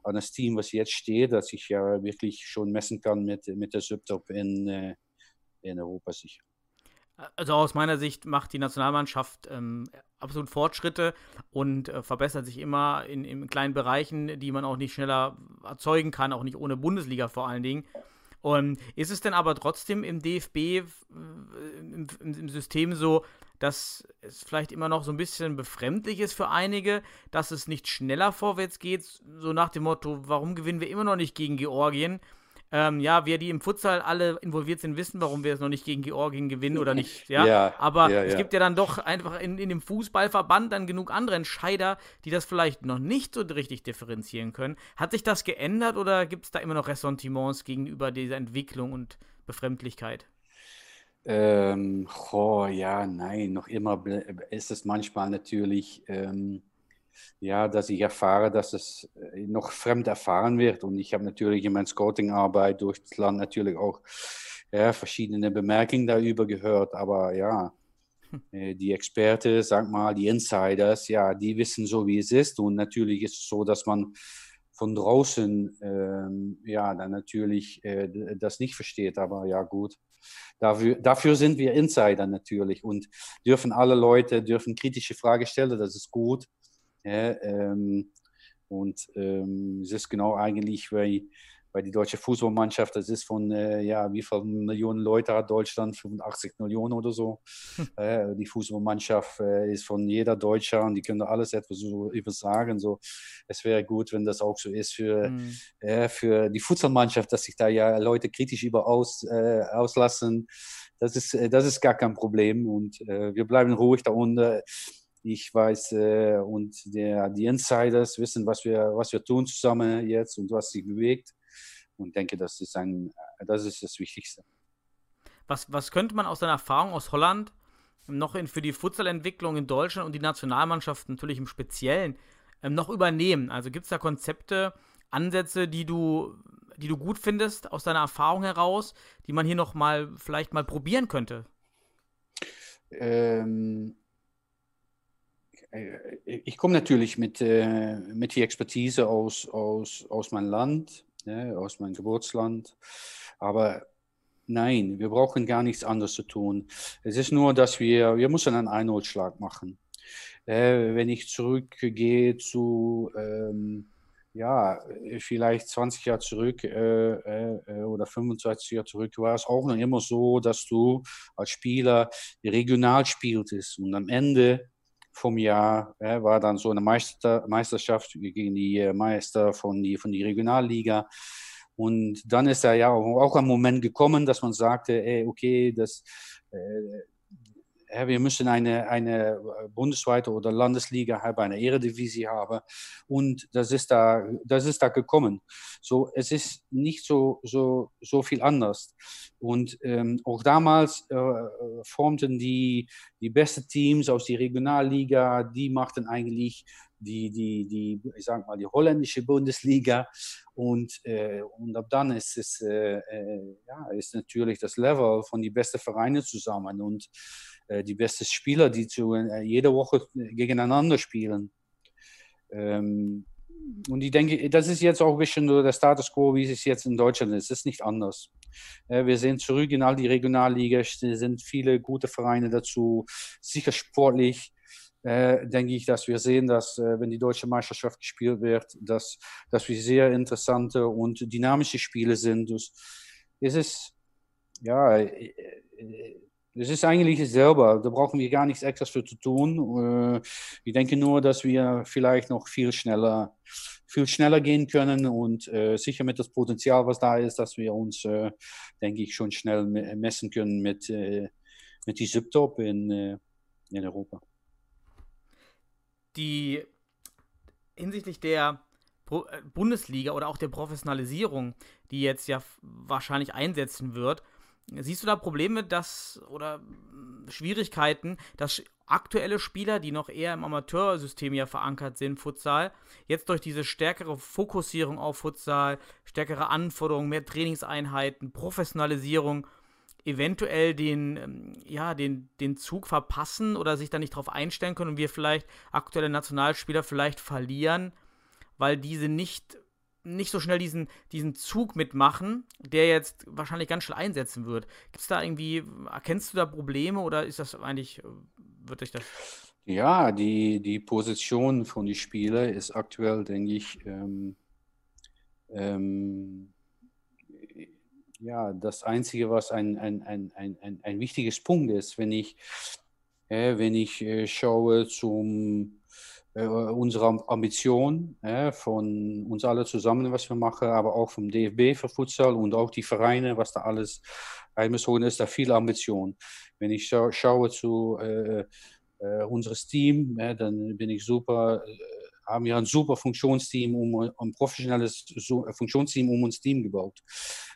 an das Team, was jetzt steht, dass ich ja wirklich schon messen kann mit, mit der Subtop in, äh, in Europa sicher. Also aus meiner Sicht macht die Nationalmannschaft ähm, absolut Fortschritte und äh, verbessert sich immer in, in, kleinen Bereichen, die man auch nicht schneller erzeugen kann, auch nicht ohne Bundesliga vor allen Dingen. Und ist es denn aber trotzdem im DFB, äh, im, im, System so, dass es vielleicht immer noch so ein bisschen befremdlich ist für einige, dass es nicht schneller vorwärts geht, so nach dem Motto, warum gewinnen wir immer noch nicht gegen Georgien? Ähm, ja, wir, die im Futsal alle involviert sind, wissen, warum wir es noch nicht gegen Georgien gewinnen oder nicht. Ja, ja aber ja, ja. es gibt ja dann doch einfach in, in dem Fußballverband dann genug andere Entscheider, die das vielleicht noch nicht so richtig differenzieren können. Hat sich das geändert oder gibt es da immer noch Ressentiments gegenüber dieser Entwicklung und Befremdlichkeit? Ähm, oh, ja, nein, noch immer ist es manchmal natürlich. Ähm ja, dass ich erfahre, dass es äh, noch fremd erfahren wird. Und ich habe natürlich in meiner Scouting-Arbeit durch das Land natürlich auch ja, verschiedene Bemerkungen darüber gehört. Aber ja, hm. äh, die Experten, sag mal, die Insiders, ja, die wissen so, wie es ist. Und natürlich ist es so, dass man von draußen ähm, ja dann natürlich äh, das nicht versteht. Aber ja, gut. Dafür, dafür sind wir Insider natürlich und dürfen alle Leute dürfen kritische Fragen stellen, das ist gut. Ja, ähm, und ähm, es ist genau eigentlich, weil weil die deutsche Fußballmannschaft, das ist von, äh, ja, wie viele Millionen Leute hat Deutschland? 85 Millionen oder so. äh, die Fußballmannschaft äh, ist von jeder Deutscher und die können alles etwas so sagen. So, es wäre gut, wenn das auch so ist für, mhm. für die Fußballmannschaft, dass sich da ja Leute kritisch über aus, äh, auslassen. Das ist, äh, das ist gar kein Problem und äh, wir bleiben ruhig da unten ich weiß und der, die Insiders wissen, was wir, was wir tun zusammen jetzt und was sich bewegt und denke, das ist, ein, das, ist das Wichtigste. Was, was könnte man aus deiner Erfahrung aus Holland noch in, für die Futsalentwicklung in Deutschland und die Nationalmannschaft natürlich im Speziellen ähm, noch übernehmen? Also gibt es da Konzepte, Ansätze, die du, die du gut findest aus deiner Erfahrung heraus, die man hier noch mal vielleicht mal probieren könnte? Ähm, äh, ich komme natürlich mit, äh, mit die Expertise aus, aus, aus meinem Land ne, aus meinem Geburtsland. Aber nein, wir brauchen gar nichts anderes zu tun. Es ist nur, dass wir, wir müssen einen Einholschlag machen. Äh, wenn ich zurückgehe zu, ähm, ja, vielleicht 20 Jahre zurück äh, äh, oder 25 Jahre zurück, war es auch noch immer so, dass du als Spieler regional spieltest und am Ende vom Jahr äh, war dann so eine Meister, Meisterschaft gegen die äh, Meister von die, von die Regionalliga. Und dann ist da ja auch ein Moment gekommen, dass man sagte, ey, okay, das, äh, wir müssen eine, eine bundesweite oder Landesliga haben, eine Eredivisie haben. Und das ist da, das ist da gekommen. So, es ist nicht so, so, so viel anders. Und ähm, auch damals äh, formten die, die besten Teams aus der Regionalliga, die machten eigentlich die, die, die, ich sag mal, die holländische Bundesliga. Und, äh, und ab dann ist es äh, ja, ist natürlich das Level von den besten Vereinen zusammen. Und die besten Spieler, die zu, äh, jede Woche gegeneinander spielen. Ähm, und ich denke, das ist jetzt auch ein bisschen der Status quo, wie es jetzt in Deutschland ist. Es ist nicht anders. Äh, wir sehen zurück in all die Regionalliga, es sind viele gute Vereine dazu, sicher sportlich. Äh, denke ich, dass wir sehen, dass äh, wenn die deutsche Meisterschaft gespielt wird, dass, dass wir sehr interessante und dynamische Spiele sind. Es ist, ja, es ist eigentlich selber, da brauchen wir gar nichts extra für zu tun. Äh, ich denke nur, dass wir vielleicht noch viel schneller, viel schneller gehen können und äh, sicher mit das Potenzial, was da ist, dass wir uns, äh, denke ich, schon schnell messen können mit, mit die Subtop in, in Europa. Die hinsichtlich der Bundesliga oder auch der Professionalisierung, die jetzt ja wahrscheinlich einsetzen wird, Siehst du da Probleme, dass oder Schwierigkeiten, dass aktuelle Spieler, die noch eher im Amateursystem ja verankert sind, Futsal, jetzt durch diese stärkere Fokussierung auf Futsal, stärkere Anforderungen, mehr Trainingseinheiten, Professionalisierung, eventuell den, ähm, ja, den, den Zug verpassen oder sich da nicht drauf einstellen können und wir vielleicht aktuelle Nationalspieler vielleicht verlieren, weil diese nicht nicht so schnell diesen, diesen Zug mitmachen, der jetzt wahrscheinlich ganz schnell einsetzen wird. Gibt es da irgendwie, erkennst du da Probleme oder ist das eigentlich, wird euch das. Ja, die, die Position von den Spielern ist aktuell, denke ich, ähm, ähm, ja, das Einzige, was ein, ein, ein, ein, ein, ein wichtiges Punkt ist, wenn ich, äh, wenn ich äh, schaue zum äh, unsere Ambition äh, von uns alle zusammen, was wir machen, aber auch vom DFB für Futsal und auch die Vereine, was da alles einbezogen ist, da viel Ambition. Wenn ich scha schaue zu äh, äh, unseres Team, äh, dann bin ich super, äh, haben wir ein super Funktionsteam, um, ein professionelles Funktionsteam um uns Team gebaut.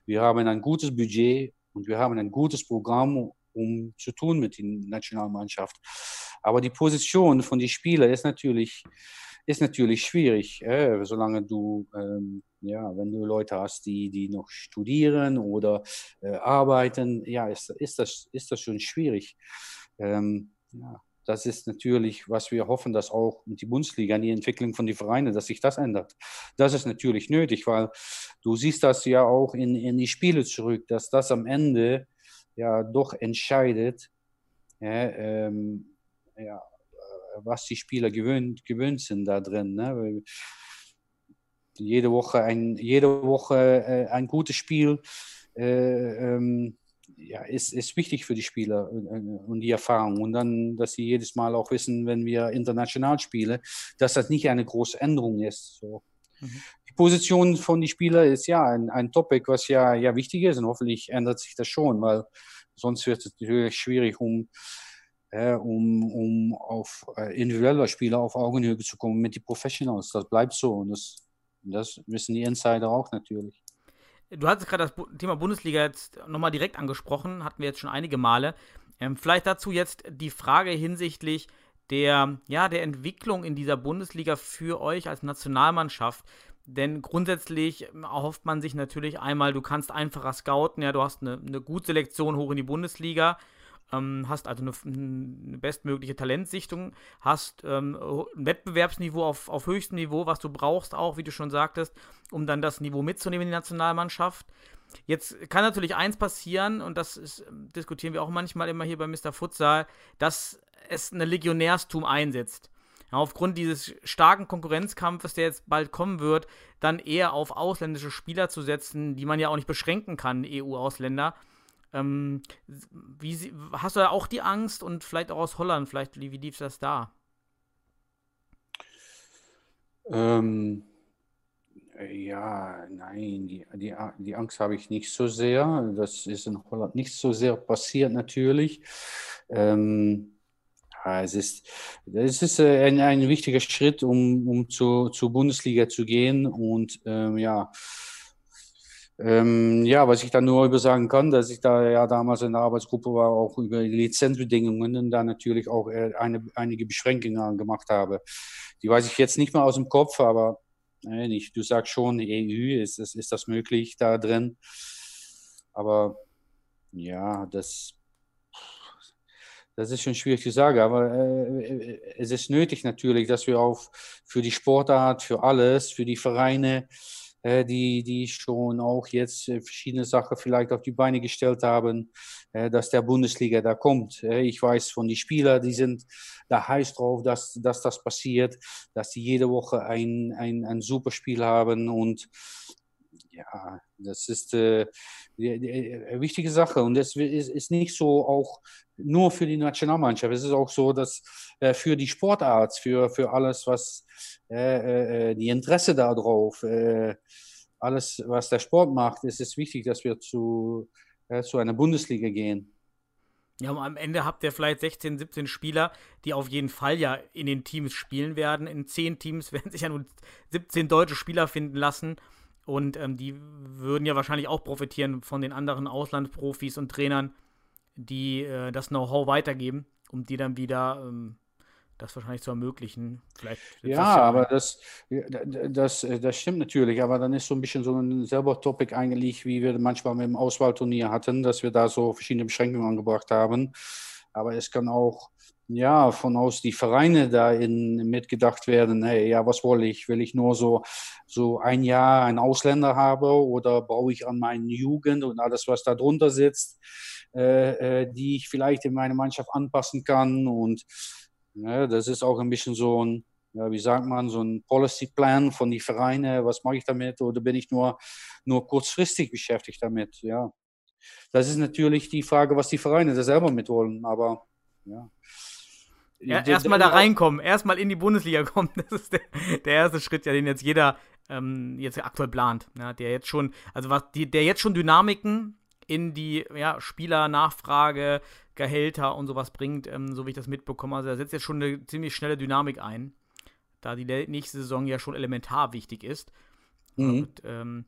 Wir haben ein gutes Budget und wir haben ein gutes Programm, um zu tun mit der Nationalmannschaft. Aber die Position von den Spielern ist natürlich, ist natürlich schwierig, äh, solange du, ähm, ja, wenn du Leute hast, die, die noch studieren oder äh, arbeiten, ja, ist, ist, das, ist das schon schwierig. Ähm, ja, das ist natürlich, was wir hoffen, dass auch mit der Bundesliga, die Entwicklung von den Vereinen, dass sich das ändert. Das ist natürlich nötig, weil du siehst das ja auch in, in die Spiele zurück, dass das am Ende ja doch entscheidet, ja, ähm, ja, äh, was die Spieler gewöhnt, gewöhnt sind da drin. Ne? jede Woche ein, jede Woche äh, ein gutes Spiel äh, ähm, ja, ist, ist wichtig für die Spieler und die Erfahrung. Und dann, dass sie jedes Mal auch wissen, wenn wir international spielen, dass das nicht eine große Änderung ist. So. Mhm. Die Position von den Spielern ist ja ein, ein Topic, was ja, ja wichtig ist und hoffentlich ändert sich das schon, weil sonst wird es natürlich schwierig, um, äh, um, um auf äh, individuelle Spieler auf Augenhöhe zu kommen mit den Professionals. Das bleibt so und das, das wissen die Insider auch natürlich. Du hast gerade das Thema Bundesliga jetzt nochmal direkt angesprochen, hatten wir jetzt schon einige Male. Ähm, vielleicht dazu jetzt die Frage hinsichtlich der, ja, der Entwicklung in dieser Bundesliga für euch als Nationalmannschaft. Denn grundsätzlich erhofft man sich natürlich einmal, du kannst einfacher scouten, ja, du hast eine, eine gute Selektion hoch in die Bundesliga ähm, hast also eine, eine, bestmögliche Talentsichtung, hast ähm, ein Wettbewerbsniveau auf, auf höchstem Niveau, was du brauchst, auch, wie du schon sagtest, um dann das Niveau mitzunehmen in die Nationalmannschaft. Jetzt kann natürlich eins passieren, und das ist, diskutieren wir auch manchmal immer hier bei Mr. Futsal, dass es eine Legionärstum einsetzt. Ja, aufgrund dieses starken Konkurrenzkampfes, der jetzt bald kommen wird, dann eher auf ausländische Spieler zu setzen, die man ja auch nicht beschränken kann, EU-Ausländer. Ähm, wie, hast du da auch die Angst und vielleicht auch aus Holland, vielleicht, wie, wie lief das da? Ähm, ja, nein, die, die, die Angst habe ich nicht so sehr. Das ist in Holland nicht so sehr passiert natürlich. Ähm, ja, es ist, es ist äh, ein, ein wichtiger Schritt, um, um zu, zur Bundesliga zu gehen. Und ähm, ja, ähm, ja, was ich da nur über sagen kann, dass ich da ja damals in der Arbeitsgruppe war, auch über Lizenzbedingungen und da natürlich auch äh, eine, einige Beschränkungen gemacht habe. Die weiß ich jetzt nicht mehr aus dem Kopf, aber äh, nicht. du sagst schon, EU, ist, ist, ist das möglich da drin? Aber ja, das, das ist schon schwierig zu sagen, aber äh, es ist nötig natürlich, dass wir auch für die Sportart, für alles, für die Vereine, äh, die, die schon auch jetzt äh, verschiedene Sachen vielleicht auf die Beine gestellt haben, äh, dass der Bundesliga da kommt. ich weiß von den Spielern, die sind da heiß drauf, dass, dass das passiert, dass sie jede Woche ein, ein, ein super Spiel haben und ja, das ist äh, eine wichtige Sache und das ist, ist, nicht so auch nur für die Nationalmannschaft. Es ist auch so, dass äh, für die Sportart, für, für alles, was äh, die Interesse darauf, alles, was der Sport macht, ist es wichtig, dass wir zu, zu einer Bundesliga gehen. Ja, am Ende habt ihr vielleicht 16, 17 Spieler, die auf jeden Fall ja in den Teams spielen werden. In 10 Teams *laughs* werden sich ja nur 17 deutsche Spieler finden lassen. Und ähm, die würden ja wahrscheinlich auch profitieren von den anderen Auslandsprofis und Trainern, die äh, das Know-how weitergeben, um die dann wieder ähm, das wahrscheinlich zu ermöglichen. Vielleicht ja, aber das, das, das stimmt natürlich, aber dann ist so ein bisschen so ein selber Topic eigentlich, wie wir manchmal mit dem Auswahlturnier hatten, dass wir da so verschiedene Beschränkungen angebracht haben. Aber es kann auch ja, von aus die Vereine da in, mitgedacht werden, hey, ja, was will ich? Will ich nur so, so ein Jahr einen Ausländer haben oder baue ich an meine Jugend und alles, was da drunter sitzt, äh, äh, die ich vielleicht in meine Mannschaft anpassen kann und ja, das ist auch ein bisschen so ein, ja, wie sagt man, so ein Policy-Plan von den Vereinen, was mache ich damit oder bin ich nur, nur kurzfristig beschäftigt damit, ja. Das ist natürlich die Frage, was die Vereine da selber mit wollen, aber ja. Ja, erstmal da reinkommen, erstmal in die Bundesliga *laughs* kommen. Das ist der, der erste Schritt, ja, den jetzt jeder ähm, jetzt aktuell plant. Ja, der jetzt schon, also was, die, der jetzt schon Dynamiken in die ja, Spielernachfrage, Gehälter und sowas bringt, ähm, so wie ich das mitbekomme. Also er setzt jetzt schon eine ziemlich schnelle Dynamik ein, da die nächste Saison ja schon elementar wichtig ist. Mhm. Und ähm,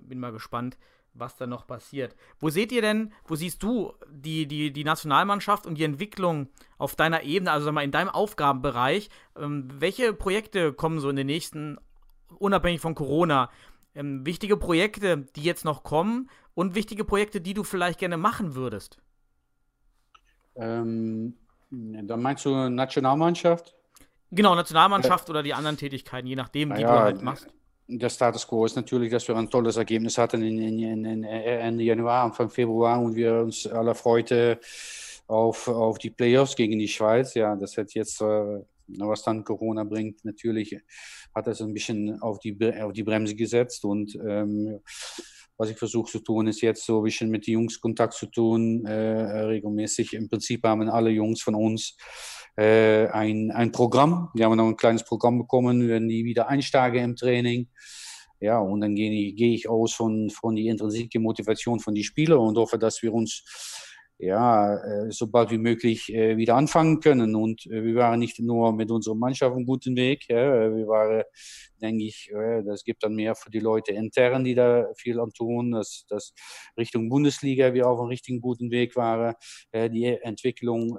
bin mal gespannt, was da noch passiert. Wo seht ihr denn, wo siehst du die, die, die Nationalmannschaft und die Entwicklung auf deiner Ebene, also sag mal in deinem Aufgabenbereich? Ähm, welche Projekte kommen so in den nächsten, unabhängig von Corona, ähm, wichtige Projekte, die jetzt noch kommen und wichtige Projekte, die du vielleicht gerne machen würdest? Ähm, dann meinst du Nationalmannschaft? Genau, Nationalmannschaft äh, oder die anderen Tätigkeiten, je nachdem, die ja, du halt machst der Status quo ist natürlich, dass wir ein tolles Ergebnis hatten in, in, in Ende Januar, Anfang Februar und wir uns alle freuten auf, auf die Playoffs gegen die Schweiz. Ja, das hat jetzt äh, was dann Corona bringt, natürlich hat das ein bisschen auf die, auf die Bremse gesetzt und ähm, was ich versuche zu tun, ist jetzt so ein bisschen mit den Jungs Kontakt zu tun, äh, regelmäßig. Im Prinzip haben alle Jungs von uns äh, ein, ein Programm. Wir haben noch ein kleines Programm bekommen, wenn die wieder einsteigen im Training. Ja, und dann gehe, gehe ich aus von, von die intrinsische Motivation von den Spielern und hoffe, dass wir uns ja, äh, so bald wie möglich äh, wieder anfangen können. Und äh, wir waren nicht nur mit unserer Mannschaft auf einem guten Weg. Ja, wir waren, denke ich, das gibt dann mehr für die Leute intern, die da viel an tun, dass, dass Richtung Bundesliga wir auf einem richtigen guten Weg waren. die Entwicklung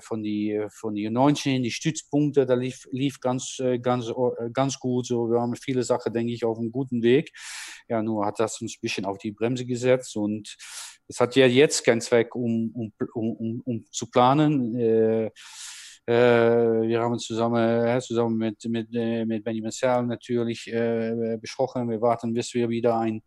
von die von die 19 die Stützpunkte da lief, lief ganz ganz ganz gut so wir haben viele Sachen denke ich auf einem guten Weg ja nur hat das uns ein bisschen auf die Bremse gesetzt und es hat ja jetzt keinen Zweck, um, um, um, um zu planen. Äh, äh, wir haben zusammen, äh, zusammen mit, mit, äh, mit Benjamin Serl natürlich äh, besprochen. Wir warten, bis wir wieder ein,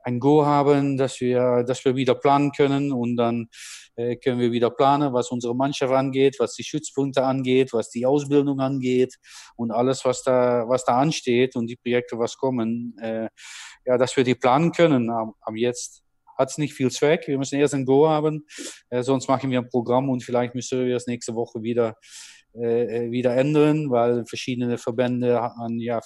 ein Go haben, dass wir, dass wir wieder planen können und dann äh, können wir wieder planen, was unsere Mannschaft angeht, was die Schützpunkte angeht, was die Ausbildung angeht und alles, was da, was da ansteht und die Projekte, was kommen, äh, ja, dass wir die planen können. Ab, ab jetzt hat es nicht viel Zweck. Wir müssen erst ein Go haben, äh, sonst machen wir ein Programm und vielleicht müssen wir es nächste Woche wieder äh, äh wieder ändern, weil verschiedene Verbände haben ja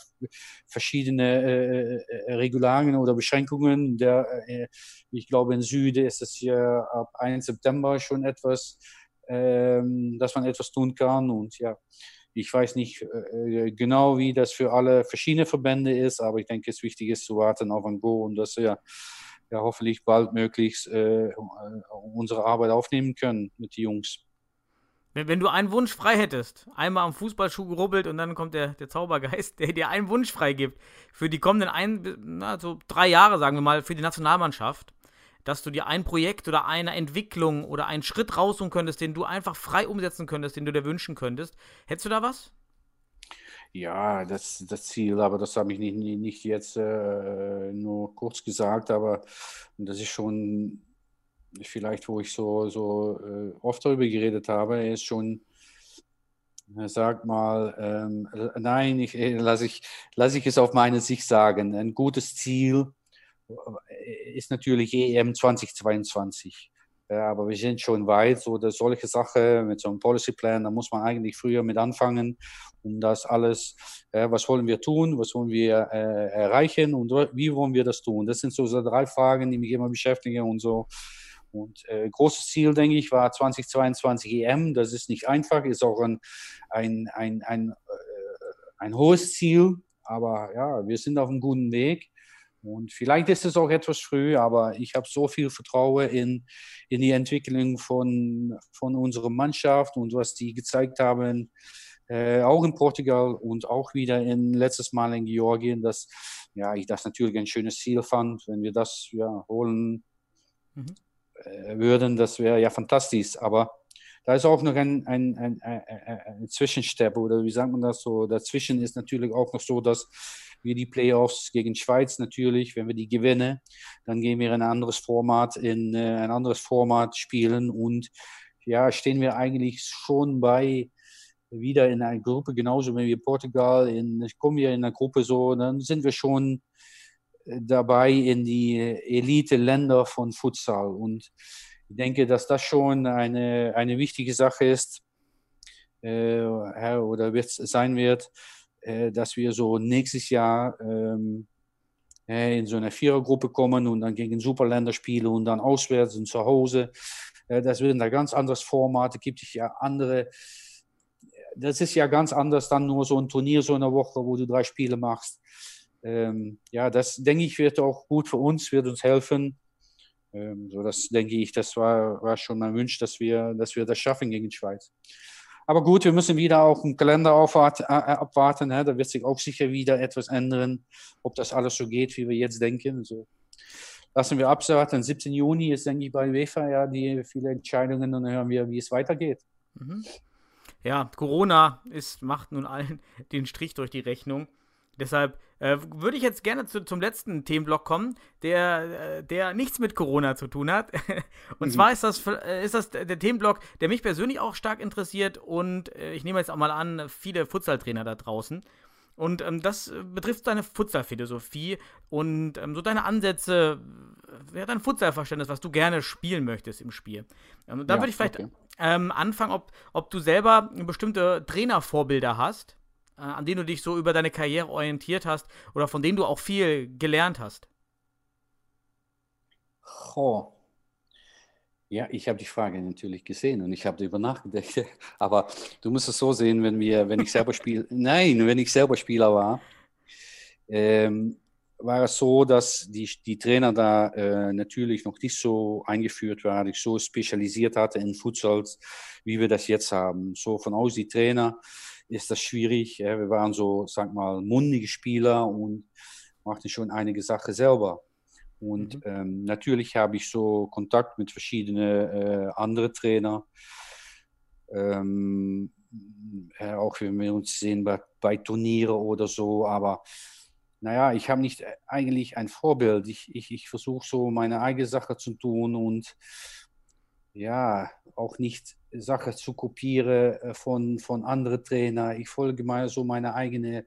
verschiedene äh, äh, Regularien oder Beschränkungen. Der, äh, ich glaube, in Süden ist es ja ab 1. September schon etwas, ähm, dass man etwas tun kann und ja. Ich weiß nicht äh, genau, wie das für alle verschiedene Verbände ist, aber ich denke, es ist wichtig ist zu warten auf ein Go und dass ja ja hoffentlich bald möglichst äh, unsere Arbeit aufnehmen können mit den Jungs. Wenn, wenn, du einen Wunsch frei hättest, einmal am Fußballschuh gerubbelt und dann kommt der, der Zaubergeist, der dir einen Wunsch frei gibt, für die kommenden ein, na, so drei Jahre, sagen wir mal, für die Nationalmannschaft, dass du dir ein Projekt oder eine Entwicklung oder einen Schritt rausholen könntest, den du einfach frei umsetzen könntest, den du dir wünschen könntest. Hättest du da was? Ja, das, das Ziel, aber das habe ich nicht, nicht jetzt äh, nur kurz gesagt, aber das ist schon vielleicht, wo ich so, so äh, oft darüber geredet habe, ist schon, äh, sag mal, ähm, nein, ich, äh, lasse ich, lass ich es auf meine Sicht sagen. Ein gutes Ziel äh, ist natürlich EM 2022. Ja, aber wir sind schon weit, so dass solche Sachen mit so einem Policy Plan, da muss man eigentlich früher mit anfangen, um das alles, äh, was wollen wir tun, was wollen wir äh, erreichen und wie wollen wir das tun. Das sind so, so drei Fragen, die mich immer beschäftigen und so. Und äh, großes Ziel, denke ich, war 2022 EM. Das ist nicht einfach, ist auch ein, ein, ein, ein, äh, ein hohes Ziel, aber ja, wir sind auf einem guten Weg. Und vielleicht ist es auch etwas früh, aber ich habe so viel Vertrauen in, in die Entwicklung von, von unserer Mannschaft und was die gezeigt haben, äh, auch in Portugal und auch wieder in letztes Mal in Georgien, dass ja, ich das natürlich ein schönes Ziel fand, wenn wir das ja, holen mhm. äh, würden, das wäre ja fantastisch. Aber da ist auch noch ein, ein, ein, ein, Zwischenstep oder wie sagt man das so? Dazwischen ist natürlich auch noch so, dass wir die Playoffs gegen Schweiz natürlich, wenn wir die gewinnen, dann gehen wir in ein anderes Format, in äh, ein anderes Format spielen und ja, stehen wir eigentlich schon bei wieder in einer Gruppe, genauso wie Portugal, in, kommen wir in einer Gruppe so, dann sind wir schon äh, dabei in die Elite-Länder von Futsal. Und ich denke, dass das schon eine, eine wichtige Sache ist äh, oder wird, sein wird, äh, dass wir so nächstes Jahr ähm, äh, in so eine Vierergruppe kommen und dann gegen Superländer spielen und dann auswärts und zu Hause. Äh, das wird ein ganz anderes Format. Da gibt es ja andere. Das ist ja ganz anders dann nur so ein Turnier so eine Woche, wo du drei Spiele machst. Ähm, ja, das denke ich wird auch gut für uns, wird uns helfen. Ähm, so, das denke ich, das war, war schon mein Wunsch, dass wir, dass wir das schaffen gegen die Schweiz. Aber gut, wir müssen wieder auch einen Kalender aufwart, äh, abwarten. Hè. Da wird sich auch sicher wieder etwas ändern, ob das alles so geht, wie wir jetzt denken. So. Lassen wir abwarten. 17. Juni ist, denke ich, bei UEFA ja die viele Entscheidungen und dann hören wir, wie es weitergeht. Mhm. Ja, Corona ist, macht nun allen *laughs* den Strich durch die Rechnung. Deshalb äh, würde ich jetzt gerne zu, zum letzten Themenblock kommen, der, äh, der nichts mit Corona zu tun hat. *laughs* und mhm. zwar ist das, äh, ist das der Themenblock, der mich persönlich auch stark interessiert und äh, ich nehme jetzt auch mal an, viele Futsaltrainer da draußen. Und ähm, das betrifft deine Futsal-Philosophie und ähm, so deine Ansätze, ja, dein Futsal-Verständnis, was du gerne spielen möchtest im Spiel. Ähm, da ja, würde ich vielleicht okay. Ähm, anfangen, ob, ob du selber bestimmte Trainervorbilder hast an denen du dich so über deine Karriere orientiert hast oder von denen du auch viel gelernt hast? Oh. Ja, ich habe die Frage natürlich gesehen und ich habe darüber nachgedacht. *laughs* Aber du musst es so sehen, wenn wir, wenn ich selber spiele, *laughs* nein, wenn ich selber Spieler war, ähm, war es so, dass die, die Trainer da äh, natürlich noch nicht so eingeführt waren, ich so spezialisiert hatte in Futsals, wie wir das jetzt haben. So von aus die Trainer ist das schwierig. Wir waren so, sag mal, mundige Spieler und machten schon einige Sachen selber. Und mhm. ähm, natürlich habe ich so Kontakt mit verschiedenen äh, anderen Trainern. Ähm, äh, auch wenn wir uns sehen bei, bei Turniere oder so. Aber naja, ich habe nicht eigentlich ein Vorbild. Ich, ich, ich versuche so meine eigene Sache zu tun und ja, auch nicht Sachen zu kopieren äh, von, von anderen Trainern. Ich folge mal so meine eigene,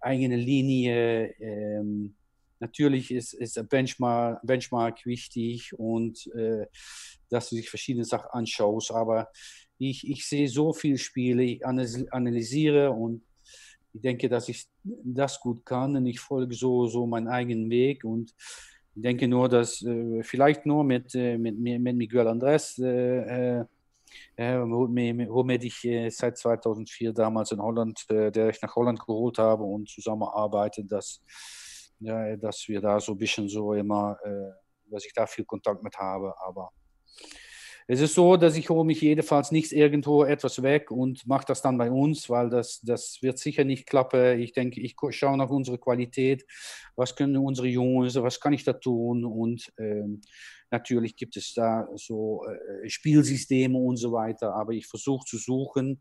eigene Linie. Ähm, natürlich ist, ist der Benchmark, Benchmark wichtig und äh, dass du sich verschiedene Sachen anschaust, aber ich, ich sehe so viele Spiele, ich analysiere und ich denke, dass ich das gut kann und ich folge so, so meinen eigenen Weg und ich denke nur, dass äh, vielleicht nur mit, äh, mit, mit Miguel Andres, äh, womit ich seit 2004 damals in Holland, der ich nach Holland geholt habe und zusammenarbeite, dass, ja, dass wir da so ein bisschen so immer, dass ich da viel Kontakt mit habe. Aber es ist so, dass ich hole mich jedenfalls nicht irgendwo etwas weg und mache das dann bei uns, weil das, das wird sicher nicht klappen. Ich denke, ich schaue nach unserer Qualität, was können unsere Jungs, was kann ich da tun und ähm, natürlich gibt es da so äh, Spielsysteme und so weiter, aber ich versuche zu suchen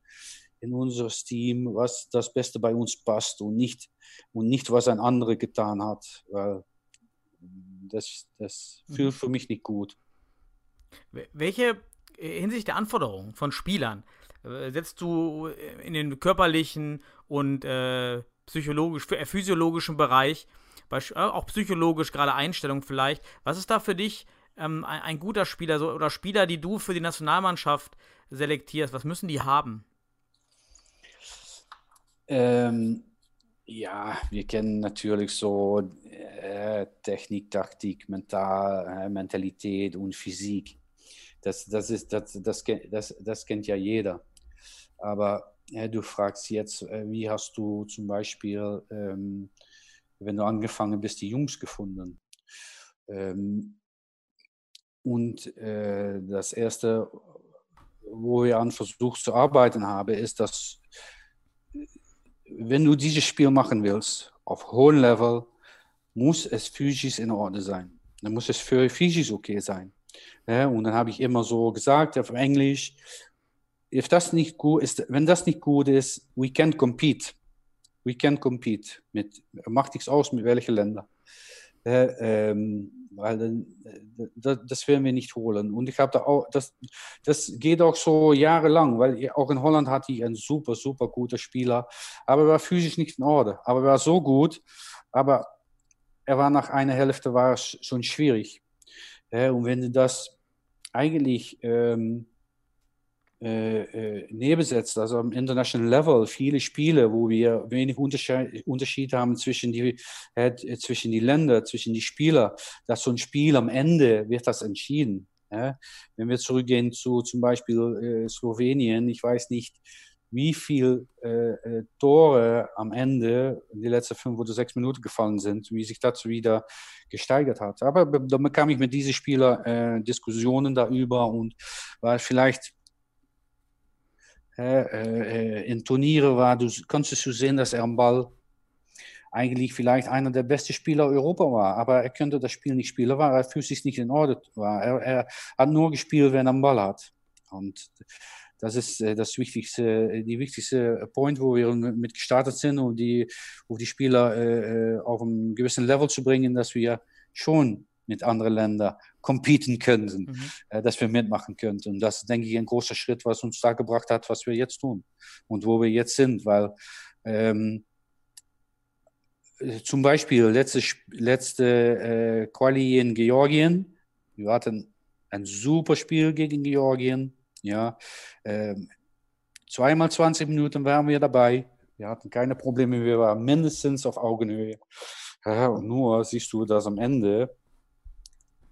in unserem Team, was das Beste bei uns passt und nicht, und nicht was ein anderer getan hat, weil das, das mhm. fühlt für mich nicht gut. Welche äh, hinsichtlich der Anforderungen von Spielern äh, setzt du in den körperlichen und äh, psychologisch, äh, physiologischen Bereich, auch psychologisch, gerade Einstellung vielleicht. Was ist da für dich ähm, ein, ein, guter Spieler so, oder Spieler, die du für die Nationalmannschaft selektierst? Was müssen die haben? Ähm, ja, wir kennen natürlich so äh, Technik, Taktik, Mental, äh, Mentalität und Physik. Das, das, ist, das, das, das, das kennt ja jeder. Aber ja, du fragst jetzt, äh, wie hast du zum Beispiel, ähm, wenn du angefangen bist, die Jungs gefunden? Ähm, und äh, das Erste, wo wir an versucht zu arbeiten haben, ist, dass wenn du dieses Spiel machen willst, auf hohem Level, muss es physisch in Ordnung sein. Dann muss es für physisch okay sein. Ja, und dann habe ich immer so gesagt auf Englisch, if das nicht gut ist, wenn das nicht gut ist, we can't compete. We can't compete. Mit, macht nichts aus, mit welchen Ländern. Äh, ähm, weil äh, das, das werden wir nicht holen. Und ich habe da auch, das, das geht auch so jahrelang, weil auch in Holland hatte ich einen super, super guter Spieler, aber er war physisch nicht in Ordnung. Aber er war so gut, aber er war nach einer Hälfte war schon schwierig. Und wenn du das eigentlich ähm, äh, äh, nebensetzt, also am International Level, viele Spiele, wo wir wenig Unterschied, Unterschied haben zwischen die, äh, zwischen die Länder, zwischen die Spieler, dass so ein Spiel am Ende wird das entschieden. Ja? Wenn wir zurückgehen zu zum Beispiel äh, Slowenien, ich weiß nicht, wie viele äh, äh, Tore am Ende in die letzten fünf oder sechs Minuten gefallen sind, wie sich das wieder gesteigert hat. Aber dann bekam ich mit diesen Spielern äh, Diskussionen darüber und weil vielleicht äh, äh, in Turniere war, du kannst du sehen, dass er am Ball eigentlich vielleicht einer der besten Spieler Europa war, aber er könnte das Spiel nicht spielen, weil er physisch nicht in Ordnung war. Er, er hat nur gespielt, wenn er am Ball hat. Und das ist äh, das wichtigste, die wichtigste Point, wo wir mit gestartet sind, um die, um die Spieler äh, auf einen gewissen Level zu bringen, dass wir schon mit anderen Ländern competen könnten, mhm. äh, dass wir mitmachen könnten. Und das ist, denke ich, ein großer Schritt, was uns da gebracht hat, was wir jetzt tun und wo wir jetzt sind, weil ähm, zum Beispiel letzte, letzte äh, Quali in Georgien, wir hatten ein super Spiel gegen Georgien, ja, ähm, zweimal 20 Minuten waren wir dabei, wir hatten keine Probleme, wir waren mindestens auf Augenhöhe. Ja, und nur siehst du, dass am Ende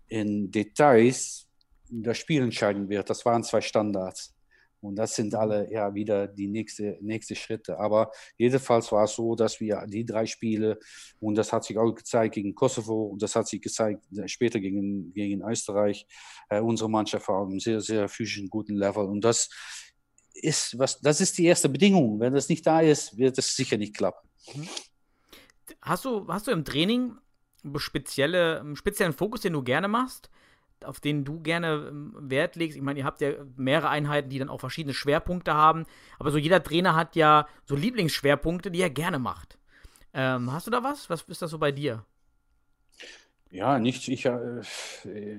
in Details das Spiel entscheiden wird. Das waren zwei Standards. Und das sind alle ja wieder die nächste, nächste Schritte. Aber jedenfalls war es so, dass wir die drei Spiele, und das hat sich auch gezeigt gegen Kosovo, und das hat sich gezeigt später gegen, gegen Österreich, äh, unsere Mannschaft war auf einem sehr, sehr physischen, guten Level. Und das ist, was, das ist die erste Bedingung. Wenn das nicht da ist, wird es sicher nicht klappen. Hast du, hast du im Training spezielle, speziellen Fokus, den du gerne machst, auf den du gerne ähm, Wert legst? Ich meine, ihr habt ja mehrere Einheiten, die dann auch verschiedene Schwerpunkte haben, aber so jeder Trainer hat ja so Lieblingsschwerpunkte, die er gerne macht. Ähm, hast du da was? Was ist das so bei dir? Ja, nicht, ich, äh,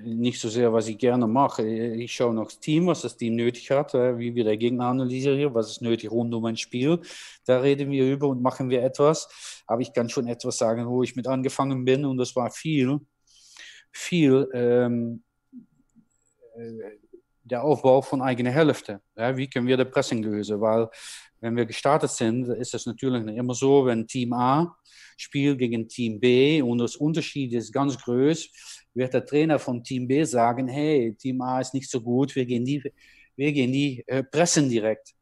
nicht so sehr, was ich gerne mache. Ich schaue noch das Team, was das Team nötig hat, äh, wie wir der Gegner analysieren, was ist nötig rund um ein Spiel. Da reden wir über und machen wir etwas. Aber ich kann schon etwas sagen, wo ich mit angefangen bin und das war viel, viel ähm, äh, der Aufbau von eigener Hälfte. Ja, wie können wir das Pressing lösen? Weil wenn wir gestartet sind, ist es natürlich immer so, wenn Team A spielt gegen Team B und das Unterschied ist ganz groß, wird der Trainer von Team B sagen, hey, Team A ist nicht so gut, wir gehen die, wir gehen die äh, pressen direkt.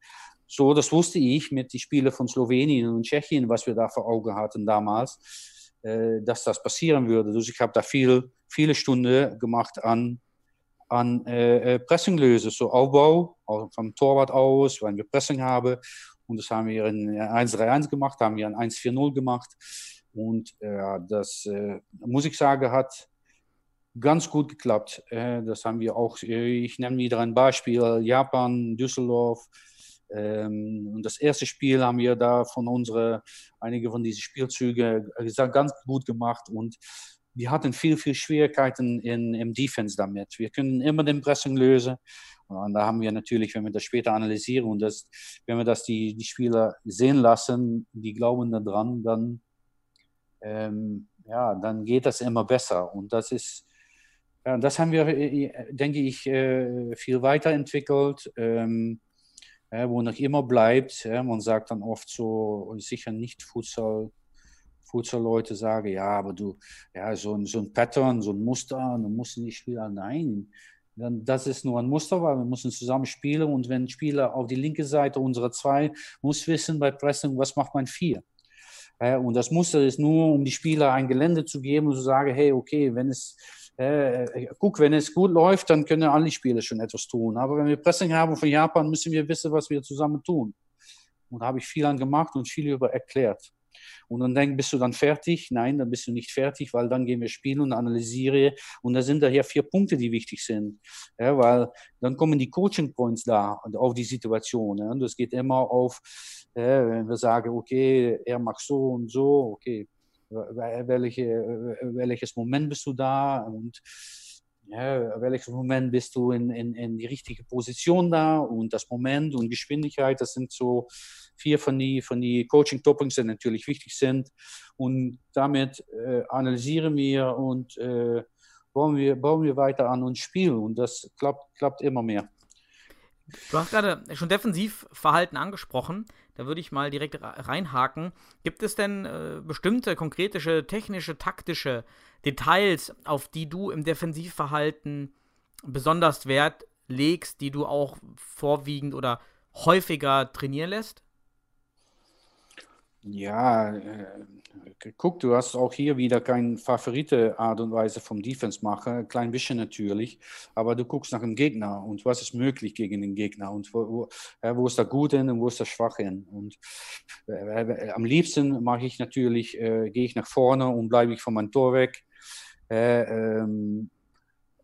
So, das wusste ich mit den Spielen von Slowenien und Tschechien, was wir da vor Augen hatten damals, äh, dass das passieren würde. Also ich habe da viel, viele Stunden gemacht an an äh, äh Pressinglöse, so Aufbau vom Torwart aus, wenn wir Pressing haben. Und das haben wir in 1-3-1 gemacht, haben wir in 1-4-0 gemacht. Und äh, das, äh, muss ich sagen, hat ganz gut geklappt. Äh, das haben wir auch, äh, ich nenne wieder ein Beispiel, Japan, Düsseldorf. Ähm, und das erste Spiel haben wir da von unsere, einige von diesen Spielzügen ganz gut gemacht. Und wir hatten viel, viel Schwierigkeiten in, im Defense damit. Wir können immer den Pressing lösen. Und da haben wir natürlich, wenn wir das später analysieren und das, wenn wir das die, die Spieler sehen lassen, die glauben daran, dann, ähm, ja, dann geht das immer besser. Und das ist, ja, das haben wir, äh, denke ich, äh, viel weiterentwickelt. Ähm, wo noch immer bleibt. man sagt dann oft so, sicher nicht Futsal Futsal-Leute sagen, ja, aber du, ja, so ein, so ein Pattern, so ein Muster, dann musst du nicht spielen. Nein, dann, das ist nur ein Muster, weil wir müssen zusammen spielen und wenn Spieler auf die linke Seite unserer zwei muss wissen bei Pressing, was macht mein vier. Äh, und das Muster ist nur, um die Spieler ein Gelände zu geben und zu sagen, hey, okay, wenn es äh, guck, wenn es gut läuft, dann können alle Spieler schon etwas tun. Aber wenn wir Pressing haben von Japan, müssen wir wissen, was wir zusammen tun. Und da habe ich viel an gemacht und viel über erklärt. Und dann denk, bist du dann fertig? Nein, dann bist du nicht fertig, weil dann gehen wir spielen und analysieren. Und da sind daher vier Punkte, die wichtig sind. Ja, weil dann kommen die Coaching Points da auf die Situation. Ja. Und das geht immer auf, äh, wenn wir sagen, okay, er macht so und so, okay, welche, welches Moment bist du da? Und ja, welches Moment bist du in, in, in die richtige Position da und das Moment und Geschwindigkeit, das sind so vier von die, von die Coaching-Topics, die natürlich wichtig sind. Und damit äh, analysieren wir und äh, bauen, wir, bauen wir weiter an und spielen. Und das klappt, klappt immer mehr. Du hast gerade schon Defensivverhalten angesprochen. Da würde ich mal direkt reinhaken. Gibt es denn äh, bestimmte konkrete technische, taktische Details, auf die du im Defensivverhalten besonders Wert legst, die du auch vorwiegend oder häufiger trainieren lässt? Ja, äh, guck, du hast auch hier wieder keine favorite Art und Weise vom Defense machen, ein klein bisschen natürlich, aber du guckst nach dem Gegner und was ist möglich gegen den Gegner und wo, wo, äh, wo ist der gut hin und wo ist der schwach hin. Und äh, äh am liebsten mache ich natürlich, äh, gehe ich nach vorne und bleibe ich von meinem Tor weg, äh, ähm,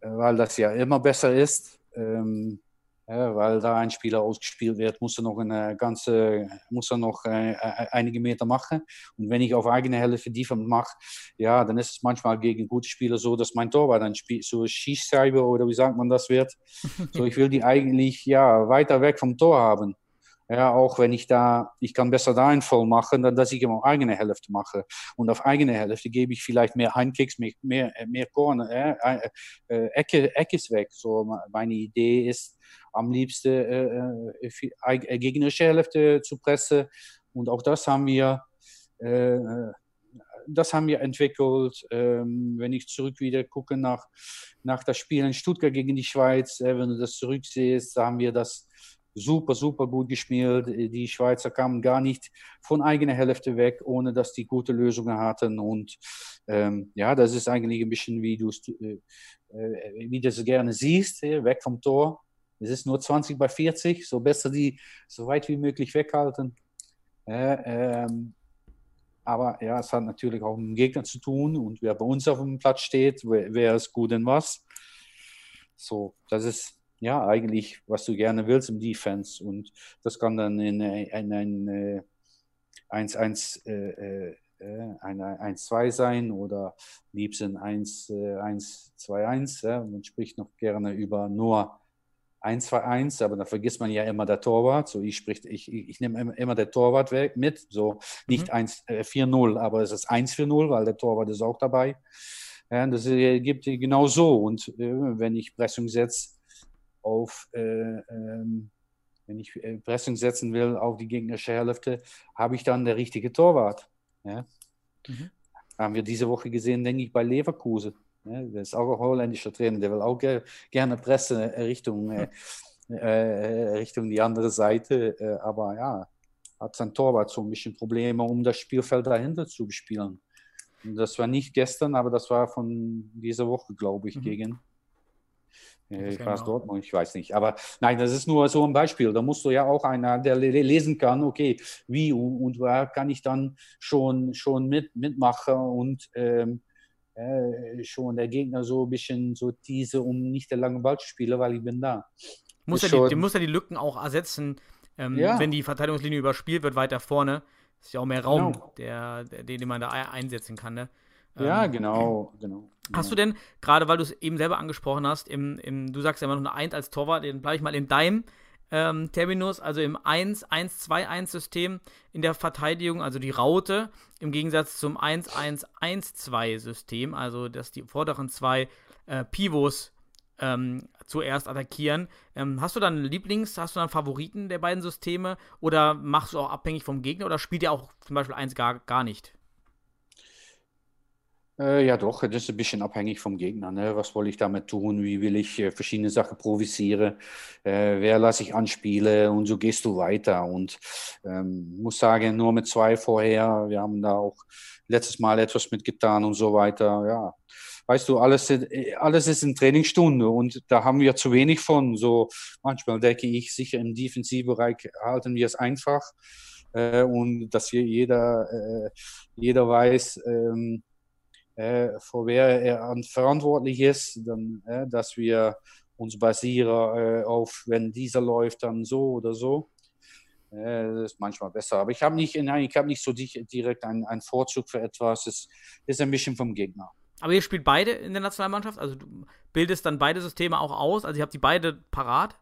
weil das ja immer besser ist. Ähm, Ja, weil da ein Spieler ausgespielt wird, muss er noch eine ganze, muss er noch äh, äh einige Meter machen. Und wenn ich auf eigene Hälfte die mache, ja, dann ist es manchmal gegen gute Spieler so, dass mein Torwart dann spielt, so Schießscheibe oder wie sagt man das wird. *laughs* so, ich will die eigentlich ja weiter weg vom Tor haben. Ja, auch wenn ich da, ich kann besser da einen Voll machen, dann dass ich immer eigene Hälfte mache. Und auf eigene Hälfte gebe ich vielleicht mehr Heinkicks, mehr, mehr, mehr Corner, äh, äh, Ecke, Ecke ist weg. So, meine Idee ist, am liebsten äh, äh, äh, gegnerische Hälfte zu pressen. Und auch das haben wir, äh, das haben wir entwickelt. Ähm, wenn ich zurück wieder gucke nach, nach das Spiel in Stuttgart gegen die Schweiz, äh, wenn du das zurücksiehst, da haben wir das super, super gut gespielt. Die Schweizer kamen gar nicht von eigener Hälfte weg, ohne dass die gute Lösungen hatten. Und ähm, ja, das ist eigentlich ein bisschen, wie du äh, äh, wie du es gerne siehst, weg vom Tor. Es ist nur 20 bei 40, so besser die so weit wie möglich weghalten. Äh, ähm, aber ja, es hat natürlich auch mit dem Gegner zu tun und wer bei uns auf dem Platz steht, wer, wer ist gut in was. So, das ist ja, eigentlich, was du gerne willst im Defense. Und das kann dann in, in ein 1-1 äh, äh, äh ein 1-2 sein oder liebsten 1-2-1. Ja. Man spricht noch gerne über nur 1-2-1, aber da vergisst man ja immer der Torwart. So, ich, sprich, ich, ich nehme immer, immer der Torwart weg mit. So nicht mhm. 4-0, aber es ist 1-4-0, weil der Torwart ist auch dabei. Ja, das äh, gibt genau so. Und äh, wenn ich Pressung setze, auf, äh, ähm, wenn ich äh, Pressing setzen will auf die gegnerische Hälfte, habe ich dann der richtige Torwart. Ja? Mhm. Haben wir diese Woche gesehen, denke ich, bei Leverkusen. Ja? Der ist auch ein holländischer Trainer, der will auch ge gerne pressen äh, Richtung, äh, äh, Richtung die andere Seite. Äh, aber ja, hat sein Torwart so ein bisschen Probleme, um das Spielfeld dahinter zu bespielen. Und das war nicht gestern, aber das war von dieser Woche, glaube ich, mhm. gegen ich genau. war Dortmund, ich weiß nicht. Aber nein, das ist nur so ein Beispiel. Da musst du ja auch einer, der lesen kann, okay, wie und, wer kann ich dann schon, schon mit, mitmachen und ähm, äh, schon der Gegner so ein bisschen so diese, um nicht der lange Ball zu spielen, weil ich bin da. Muss er die, muss ja die Lücken auch ersetzen, ähm, ja. wenn die Verteidigungslinie überspielt wird, weiter vorne. Ist ja auch mehr Raum, genau. der, der, den man da einsetzen kann. Ne? Ja, ähm, genau, genau. Hast du denn, gerade weil du es eben selber angesprochen hast, im, im, du sagst ja immer noch eine 1 als Torwart, dann bleibe ich mal in deinem ähm, Terminus, also im 1-1-2-1-System in der Verteidigung, also die Raute, im Gegensatz zum 1-1-1-2-System, also dass die vorderen zwei äh, Pivots ähm, zuerst attackieren. Ähm, hast du dann Lieblings-, hast du dann Favoriten der beiden Systeme oder machst du auch abhängig vom Gegner oder spielt ihr auch zum Beispiel eins gar, gar nicht? Äh, ja, doch, das ist ein bisschen abhängig vom Gegner. Ne? Was will ich damit tun? Wie will ich äh, verschiedene Sachen provisieren? Äh, wer lasse ich anspielen? Und so gehst du weiter. Und ähm, muss sagen, nur mit zwei vorher. Wir haben da auch letztes Mal etwas mitgetan und so weiter. Ja, weißt du, alles, äh, alles ist in Trainingsstunde und da haben wir zu wenig von. So manchmal denke ich, sicher im Defensivbereich halten wir es einfach äh, und dass hier jeder, äh, jeder weiß, ähm, äh, für wer er verantwortlich ist, dann, äh, dass wir uns basieren äh, auf, wenn dieser läuft, dann so oder so. das ist manchmal besser. Aber ich habe nicht, nein, ich habe nicht so direkt einen, einen Vorzug für etwas. Es ist ein bisschen vom Gegner. Aber ihr spielt beide in der Nationalmannschaft? Also du bildest dann beide Systeme auch aus? Also ihr habt die beide parat?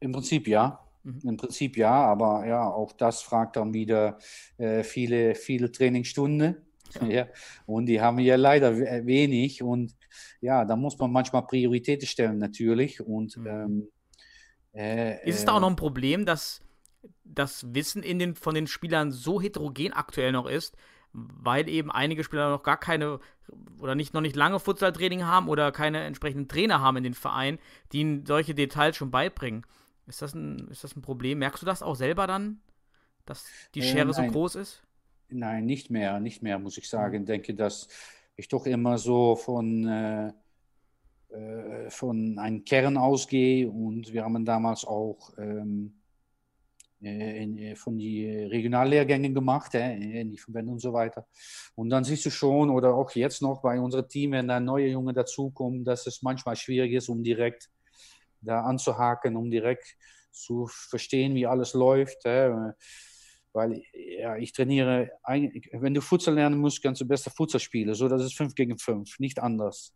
Im Prinzip ja. Mhm. Im Prinzip ja, aber ja, auch das fragt dann wieder äh, viele, viele Trainingsstunden. Ja. Und die haben wir leider äh, wenig. Und ja, da muss man manchmal Prioritäten stellen, natürlich. Und mhm. ähm, äh, ist es da auch noch ein Problem, dass das Wissen in den, von den Spielern so heterogen aktuell noch ist, weil eben einige Spieler noch gar keine oder nicht, noch nicht lange Futsal-Training haben oder keine entsprechenden Trainer haben in den Vereinen, die ihnen solche Details schon beibringen. Ist das ein, ist das ein Problem? Merkst du das auch selber dann, dass die Schere ähm, so groß ist? Nein, nicht mehr, nicht mehr, muss ich sagen. Ich denke, dass ich doch immer so von, äh, äh, von einem Kern ausgehe und wir haben damals auch ähm, äh, in, äh, von die Regionallehrgänge gemacht, äh, in die Verbände und so weiter. Und dann siehst du schon, oder auch jetzt noch bei unserem Team, wenn da neue Junge dazukommen, dass es manchmal schwierig ist, um direkt da anzuhaken, um direkt zu verstehen, wie alles läuft. Äh, weil ja, ich trainiere, wenn du Futsal lernen musst, kannst du besser Futsal spielen. So, das ist 5 gegen 5, nicht anders.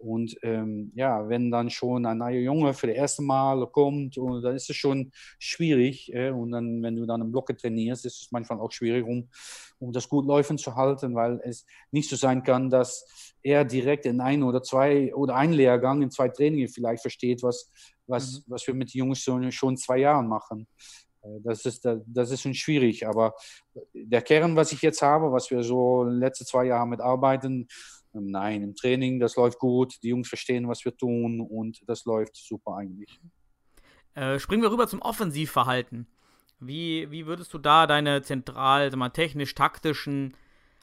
Und ähm, ja, wenn dann schon ein neuer Junge für das erste Mal kommt, und dann ist es schon schwierig. Äh, und dann, wenn du dann im Blocke trainierst, ist es manchmal auch schwierig, um, um das gut laufen zu halten, weil es nicht so sein kann, dass er direkt in ein oder zwei oder ein Lehrgang in zwei Trainingen vielleicht versteht, was, was, mhm. was wir mit den Jungs schon, schon zwei Jahren machen. Äh, das ist, das ist schon schwierig, aber der Kern, was ich jetzt habe, was wir so letzte zwei Jahre mitarbeiten, ähm, nein, im Training, das läuft gut, die Jungs verstehen, was wir tun und das läuft super eigentlich. Äh, springen wir rüber zum Offensivverhalten. Wie, wie würdest du da deine zentral, technisch-taktischen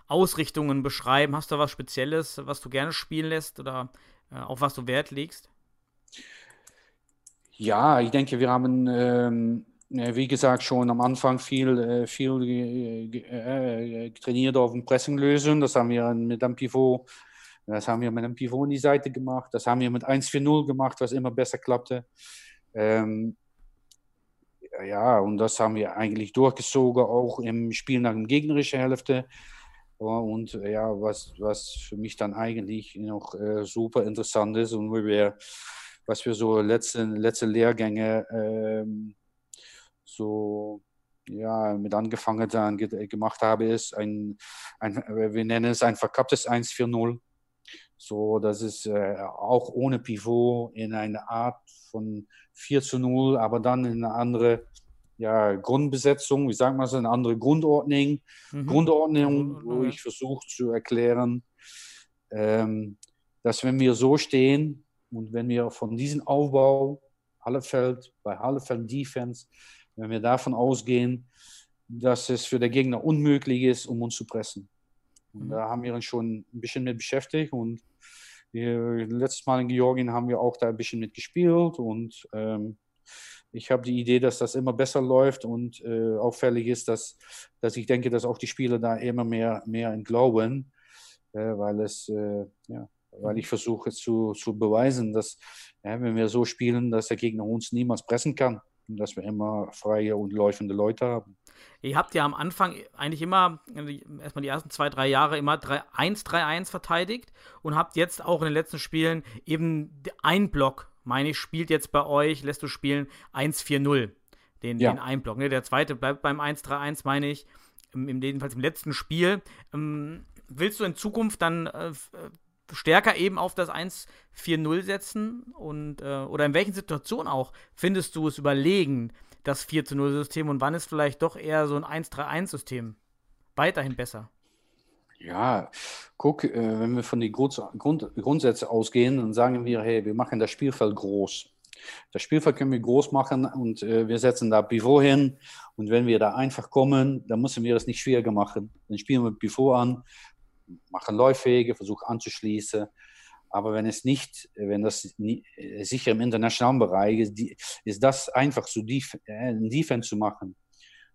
Ausrichtungen beschreiben? Hast du was Spezielles, was du gerne spielen lässt oder äh, auf was du Wert legst? Ja, ich denke, wir haben ähm, wie gesagt, schon am Anfang viel, äh, viel äh, trainiert auf dem Pressinglösen. Das haben wir mit dem Pivot, das haben wir mit dem Pivot in die Seite gemacht. Das haben wir mit 1-4-0 gemacht, was immer besser klappte. Ähm, ja, und das haben wir eigentlich durchgezogen, auch im Spiel nach der gegnerischen Hälfte. Und ja, was, was für mich dann eigentlich noch äh, super interessant ist und wir, was wir so letzte, letzte Lehrgänge ähm, so ja, mit angefangen dann gemacht habe, ist ein, ein wir nennen es ein verkapptes 1-4-0. So, das ist äh, auch ohne Pivot in eine Art von 4 zu 0, aber dann in eine andere ja, Grundbesetzung, wie sagen wir es, eine andere Grundordnung, mhm. Grundordnung, wo ich versuche zu erklären, ähm, dass wenn wir so stehen und wenn wir von diesem Aufbau, Hallefeld, bei Hallefeld Defense, wenn wir davon ausgehen, dass es für den Gegner unmöglich ist, um uns zu pressen. Und mhm. da haben wir uns schon ein bisschen mit beschäftigt und wir, letztes Mal in Georgien haben wir auch da ein bisschen mit gespielt und ähm, ich habe die Idee, dass das immer besser läuft und äh, auffällig ist, dass, dass ich denke, dass auch die Spieler da immer mehr, mehr glauben, äh, weil es, äh, ja, weil ich versuche zu, zu beweisen, dass wenn wir so spielen, dass der Gegner uns niemals pressen kann dass wir immer freie und läufende Leute haben. Ihr habt ja am Anfang eigentlich immer, erstmal die ersten zwei, drei Jahre immer 1-3-1 verteidigt und habt jetzt auch in den letzten Spielen eben ein Block, meine ich, spielt jetzt bei euch, lässt du spielen 1-4-0, den, ja. den Einblock. Ne? Der zweite bleibt beim 1-3-1, meine ich, im, jedenfalls im letzten Spiel. Ähm, willst du in Zukunft dann äh, stärker eben auf das 1-4-0 setzen? Und, äh, oder in welchen Situationen auch findest du es überlegen, das 4-0-System und wann ist vielleicht doch eher so ein 1-3-1-System weiterhin besser? Ja, guck, äh, wenn wir von den Grund, Grund, Grundsätzen ausgehen, dann sagen wir, hey, wir machen das Spielfeld groß. Das Spielfeld können wir groß machen und äh, wir setzen da Pivot hin. Und wenn wir da einfach kommen, dann müssen wir das nicht schwieriger machen. Dann spielen wir Pivot an machen Läufwege, versuchen anzuschließen. Aber wenn es nicht, wenn das nie, sicher im internationalen Bereich ist, die, ist das einfach so Def äh, Defense zu machen.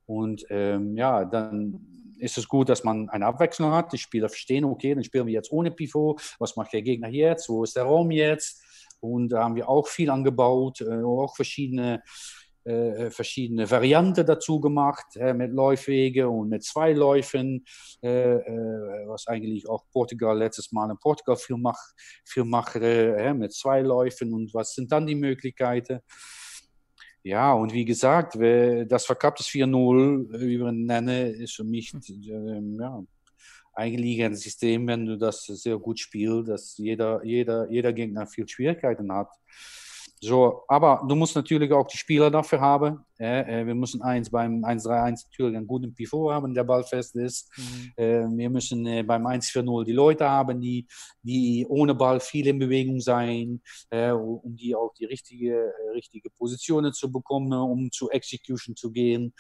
Und ähm, ja, dann ist es gut, dass man eine Abwechslung hat. Die Spieler verstehen, okay, dann spielen wir jetzt ohne Pivot. Was macht der Gegner jetzt? Wo ist der Raum jetzt? Und da haben wir auch viel angebaut, äh, auch verschiedene äh, verschiedene Varianten dazu gemacht, äh, mit Läufwege und mit zwei Läufen, äh, äh, was eigentlich auch Portugal letztes Mal in Portugal viel, mach, viel machte, mit zwei Läufen und was sind dann die Möglichkeiten. Ja, und wie gesagt, das verkapptes 4-0, wie wir ihn nennen, ist für mich ähm, ja, eigentlich ein System, wenn du das sehr gut spielst, dass jeder, jeder, jeder Gegner viel Schwierigkeiten hat. So, aber du musst natürlich auch die Spieler dafür haben. Äh, wir müssen eins beim 1-3-1 natürlich einen guten Pivot haben, der Ball fest ist. Mhm. Äh, wir müssen äh, beim 1-4-0 die Leute haben, die, die ohne Ball viel in Bewegung sein, äh, um die auch die richtige, äh, richtige Positionen zu bekommen, um zu Execution zu gehen.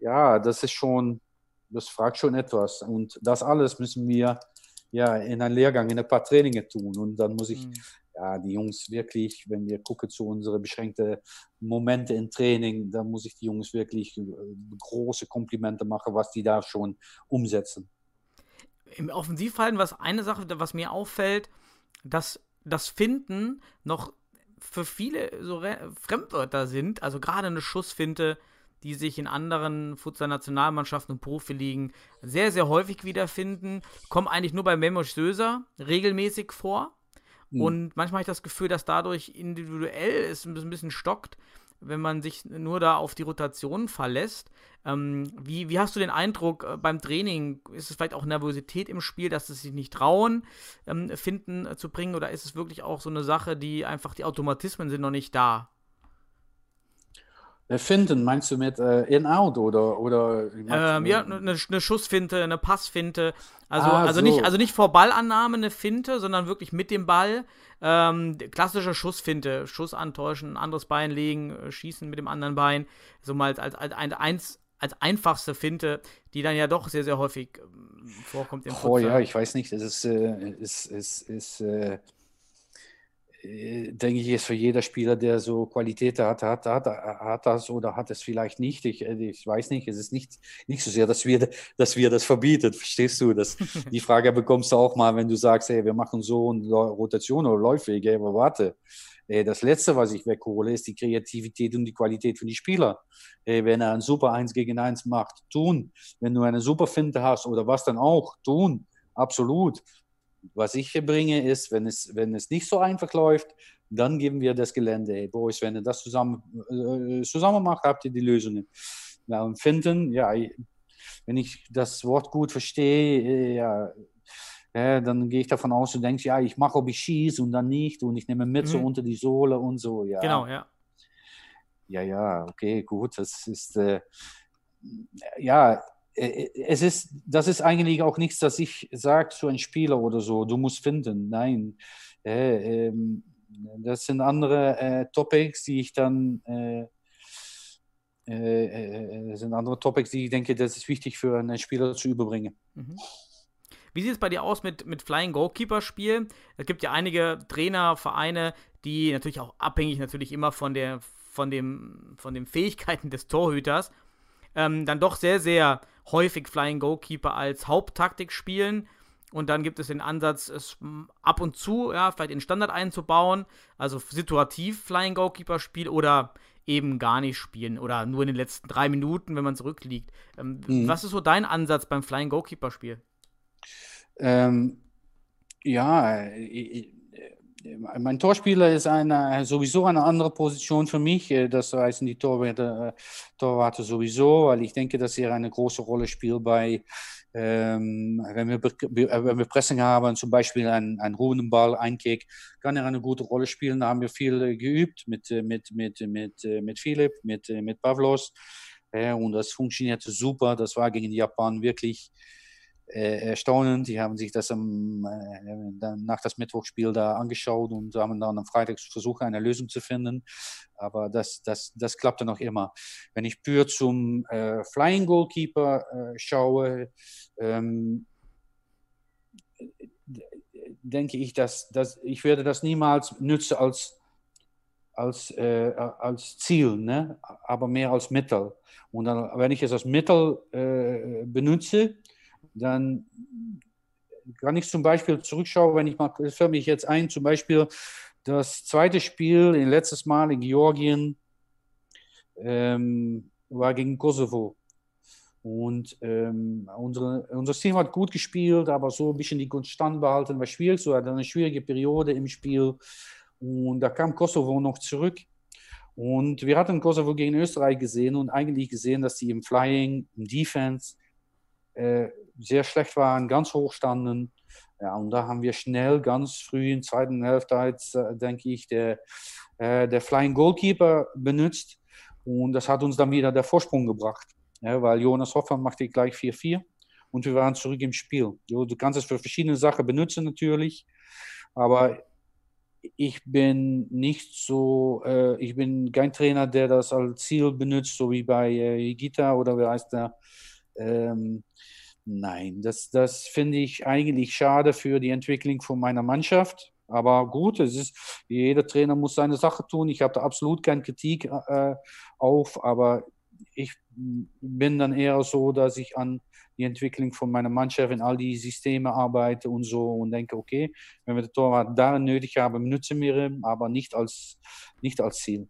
Ja, das ist schon, das fragt schon etwas. Und das alles müssen wir ja in einem Lehrgang, in ein paar Trainings tun. Und dann muss ich mhm ja, die Jungs wirklich, wenn wir gucken zu unseren beschränkten Momente im Training, da muss ich die Jungs wirklich äh, große Komplimente machen, was die da schon umsetzen. Im Offensivverhalten, was eine Sache, was mir auffällt, dass das Finden noch für viele so Fremdwörter sind. Also gerade eine Schussfinte, die sich in anderen Futsal-Nationalmannschaften und Profiligen sehr, sehr häufig wiederfinden, kommen eigentlich nur bei Memo Söser regelmäßig vor. Mhm. Und manchmal habe ich das Gefühl, dass dadurch individuell es ein bisschen stockt, wenn man sich nur da auf die Rotation verlässt. Ähm, wie, wie hast du den Eindruck äh, beim Training? Ist es vielleicht auch Nervosität im Spiel, dass sie sich nicht trauen, ähm, Finden äh, zu bringen? Oder ist es wirklich auch so eine Sache, die einfach die Automatismen sind noch nicht da? Finden, meinst du mit äh, In-Out oder? oder ähm, ja, eine, eine Schussfinte, eine Passfinte. Also, ah, also, so. nicht, also nicht vor Ballannahme eine Finte, sondern wirklich mit dem Ball. Ähm, klassische Schussfinte, Schuss antäuschen, anderes Bein legen, äh, schießen mit dem anderen Bein. So mal als, als, als, als, als einfachste Finte, die dann ja doch sehr, sehr häufig ähm, vorkommt im Oh ja, ich weiß nicht. Es ist, äh, ist, ist, ist äh, denke ich, ist für jeder Spieler, der so Qualität hat, hat, hat, hat das oder hat es vielleicht nicht. Ich, äh, ich weiß nicht, es ist nicht, nicht so sehr, dass wir, dass wir das verbieten, verstehst du? Das, *laughs* die Frage bekommst du auch mal, wenn du sagst, hey, wir machen so eine Rotation oder Läufwege, aber warte. Das Letzte, was ich weghole, ist die Kreativität und die Qualität für die Spieler. Wenn er ein super 1 gegen 1 macht, tun. Wenn du eine super Finte hast oder was dann auch, tun. Absolut was ich hier bringe, ist, wenn es, wenn es nicht so einfach läuft, dann geben wir das Gelände. Hey, Boys, wenn ihr das zusammen, äh, zusammen macht, habt ihr die Lösungen. Ja, und finden, ja, wenn ich das Wort gut verstehe, äh, ja, ja, dann gehe ich davon aus, du denkst, ja, ich mache, ob ich schieße und dann nicht und ich nehme mit mhm. so unter die Sohle und so, ja. Genau, ja. Ja, ja, okay, gut, das ist, äh, ja, äh, es ist, das ist eigentlich auch nichts, das ich sage zu einem Spieler oder so, du musst finden. Nein, äh, äh, das sind andere äh, Topics, die ich dann, äh, äh, sind andere Topics, die ich denke, das ist wichtig für einen Spieler zu überbringen. Mhm. Wie sieht es bei dir aus mit, mit Flying Goalkeeper-Spiel? Es gibt ja einige Trainer, Vereine, die natürlich auch abhängig natürlich immer von der von dem von den Fähigkeiten des Torhüters ähm, dann doch sehr, sehr häufig Flying Goalkeeper als Haupttaktik spielen. Und dann gibt es den Ansatz, es ab und zu, ja, vielleicht in Standard einzubauen, also situativ Flying Goalkeeper Spiel oder eben gar nicht spielen oder nur in den letzten drei Minuten, wenn man zurückliegt. Ähm, mhm. Was ist so dein Ansatz beim Flying Goalkeeper Spiel? Ähm, ja, ich, mein Torspieler ist eine, sowieso eine andere Position für mich. Äh, das heißen die Torwarte, äh, Torwarte sowieso, weil ich denke, dass er eine große Rolle spielt bei, ähm, wenn, wir, äh, wenn wir Pressing haben, zum Beispiel ein, ein ruhenden Ball, ein Kick, kann er eine gute Rolle spielen. Da haben wir viel geübt mit, mit, mit, mit, mit Philipp, mit, mit Pavlos. Und das funktionierte super. Das war gegen Japan wirklich äh, erstaunend. Die haben sich das am, äh, nach das Mittwochspiel da angeschaut und haben dann am Freitag versucht, eine Lösung zu finden. Aber das, das, das klappte noch immer. Wenn ich pur zum äh, Flying Goalkeeper äh, schaue, ähm, denke ich, dass, dass ich werde das niemals nützen als als, äh, als Ziel, ne? aber mehr als Mittel. Und dann, wenn ich es als Mittel äh, benutze, dann kann ich zum Beispiel zurückschauen, wenn ich mal, das fällt mich jetzt ein, zum Beispiel das zweite Spiel, letztes Mal in Georgien, ähm, war gegen Kosovo. Und ähm, unsere, unser Team hat gut gespielt, aber so ein bisschen die Konstanz behalten war schwierig. So hat eine schwierige Periode im Spiel. Und da kam Kosovo noch zurück. Und wir hatten Kosovo gegen Österreich gesehen und eigentlich gesehen, dass sie im Flying, im Defense äh, sehr schlecht waren, ganz hoch standen. Ja, und da haben wir schnell, ganz früh in der zweiten Hälfte, äh, denke ich, der, äh, der Flying Goalkeeper benutzt. Und das hat uns dann wieder der Vorsprung gebracht. Ja, weil Jonas Hoffmann machte gleich 4-4 und wir waren zurück im Spiel. Du kannst es für verschiedene Sachen benutzen natürlich, aber ich bin nicht so, äh, ich bin kein Trainer, der das als Ziel benutzt, so wie bei äh, Igita oder wie heißt der, ähm, Nein, das, das finde ich eigentlich schade für die Entwicklung von meiner Mannschaft. Aber gut, es ist, jeder Trainer muss seine Sache tun. Ich habe da absolut keine Kritik äh, auf, aber ich bin dann eher so, dass ich an die Entwicklung von meiner Mannschaft in all die Systeme arbeite und so und denke, okay, wenn wir den Torwart da nötig haben, nutzen wir ihn, aber nicht als, nicht als Ziel.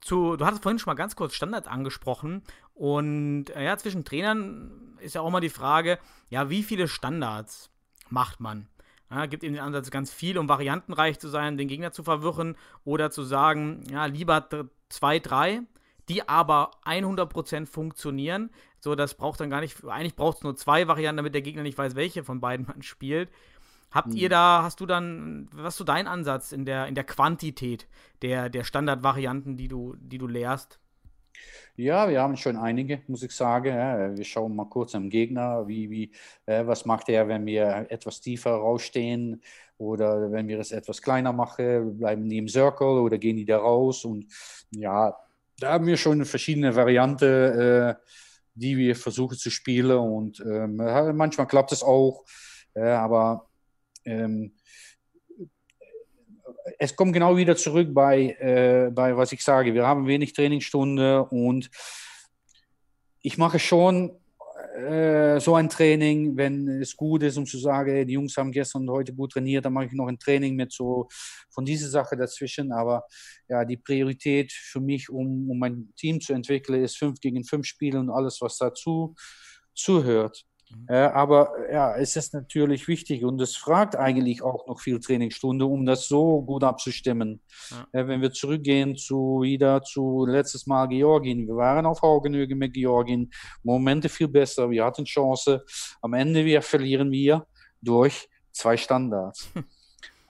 Zu, du hattest vorhin schon mal ganz kurz Standards angesprochen und äh, ja, zwischen Trainern ist ja auch mal die Frage, ja, wie viele Standards macht man? Ja, gibt eben den Ansatz ganz viel, um variantenreich zu sein, den Gegner zu verwirren oder zu sagen, ja, lieber zwei, drei, die aber 100% funktionieren. So, das braucht dann gar nicht, eigentlich braucht es nur zwei Varianten, damit der Gegner nicht weiß, welche von beiden *laughs* man spielt. Habt ihr hm. da, hast du dann, was ist so dein Ansatz in der, in der Quantität der, der Standardvarianten, die du, die du lehrst? Ja, wir haben schon einige, muss ich sagen. Wir schauen mal kurz am Gegner, wie, wie, was macht er, wenn wir etwas tiefer rausstehen oder wenn wir es etwas kleiner machen, bleiben die im Circle oder gehen die da raus. Und ja, da haben wir schon verschiedene Varianten, äh, die wir versuchen zu spielen. Und ähm, manchmal klappt es auch, aber ähm, es kommt genau wieder zurück bei, äh, bei, was ich sage. Wir haben wenig Trainingsstunde und ich mache schon äh, so ein Training, wenn es gut ist, um zu sagen, die Jungs haben gestern und heute gut trainiert, dann mache ich noch ein Training mit so von dieser Sache dazwischen. Aber ja, die Priorität für mich, um, um mein Team zu entwickeln, ist 5 gegen 5 Spiele und alles, was dazu zuhört. Mhm. Aber ja, es ist natürlich wichtig und es fragt eigentlich auch noch viel Trainingsstunde, um das so gut abzustimmen. Ja. Äh, wenn wir zurückgehen zu wieder zu letztes Mal Georgien, wir waren auf Augenhöhe mit Georgien, Momente viel besser, wir hatten Chance. Am Ende wir verlieren wir durch zwei Standards.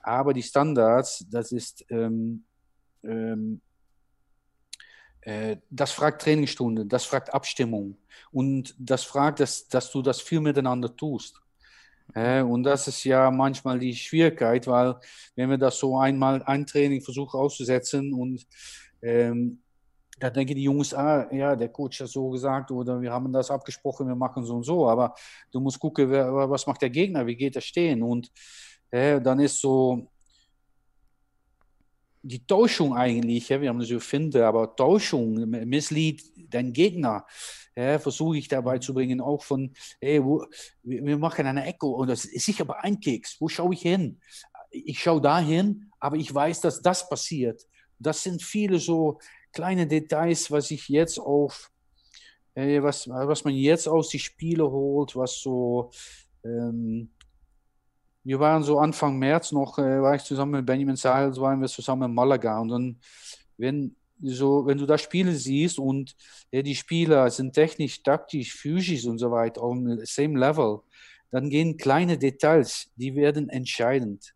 aber die Standards, das ist ähm, ähm, äh, das fragt Trainingsstunde, das fragt Abstimmung. Und das fragt, dass, dass du das viel miteinander tust. Äh, und das ist ja manchmal die Schwierigkeit, weil wenn wir das so einmal ein Training versuchen auszusetzen und ähm, da denken die Jungs, ah, ja, der Coach hat so gesagt oder wir haben das abgesprochen, wir machen so und so, aber du musst gucken, wer, was macht der Gegner, wie geht er stehen? Und äh, dann ist so, die Täuschung eigentlich, ja, wir haben so finde, aber Täuschung, Misslied, dein Gegner, ja, versuche ich dabei zu bringen, auch von, hey, wo, wir machen eine Echo und das ist sicher aber ein Keks, wo schaue ich hin? Ich schaue dahin, aber ich weiß, dass das passiert. Das sind viele so kleine Details, was ich jetzt auf, äh, was, was man jetzt aus die Spiele holt, was so, ähm, wir waren so Anfang März noch, äh, war ich zusammen mit Benjamin Sahels, waren wir zusammen in Malaga. Und dann, wenn, so, wenn du da Spiele siehst und äh, die Spieler sind technisch, taktisch, physisch und so weiter auf dem same level, dann gehen kleine Details, die werden entscheidend.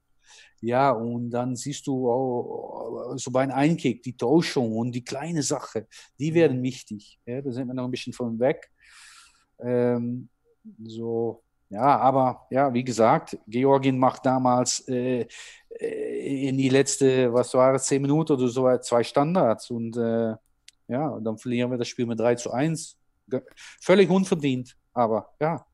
Ja, und dann siehst du auch, so bei einem Einkick, die Täuschung und die kleine Sache, die mhm. werden wichtig. Ja, da sind wir noch ein bisschen von weg. Ähm, so, ja, aber ja, wie gesagt, Georgien macht damals äh, äh, in die letzte, was war es, zehn Minuten oder so, zwei Standards und äh, ja, und dann verlieren wir das Spiel mit 3 zu 1. Völlig unverdient, aber ja,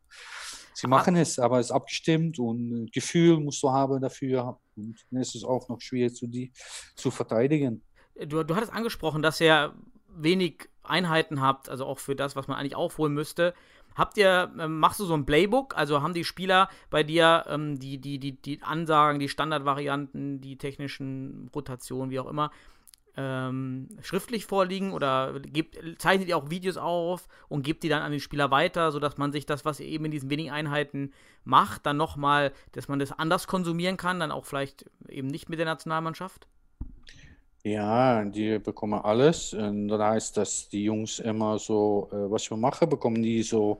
sie machen es, aber es ist abgestimmt und Gefühl musst du haben dafür und dann ist es auch noch schwierig zu, die, zu verteidigen. Du, du hattest angesprochen, dass ihr wenig Einheiten habt, also auch für das, was man eigentlich aufholen müsste. Habt ihr, ähm, machst du so ein Playbook? Also haben die Spieler bei dir ähm, die, die, die, die Ansagen, die Standardvarianten, die technischen Rotationen, wie auch immer, ähm, schriftlich vorliegen oder gebt, zeichnet ihr auch Videos auf und gebt die dann an die Spieler weiter, sodass man sich das, was ihr eben in diesen wenigen Einheiten macht, dann nochmal, dass man das anders konsumieren kann, dann auch vielleicht eben nicht mit der Nationalmannschaft? Ja, die bekommen alles. Und dann heißt dass die Jungs immer so, äh, was wir machen, bekommen die so,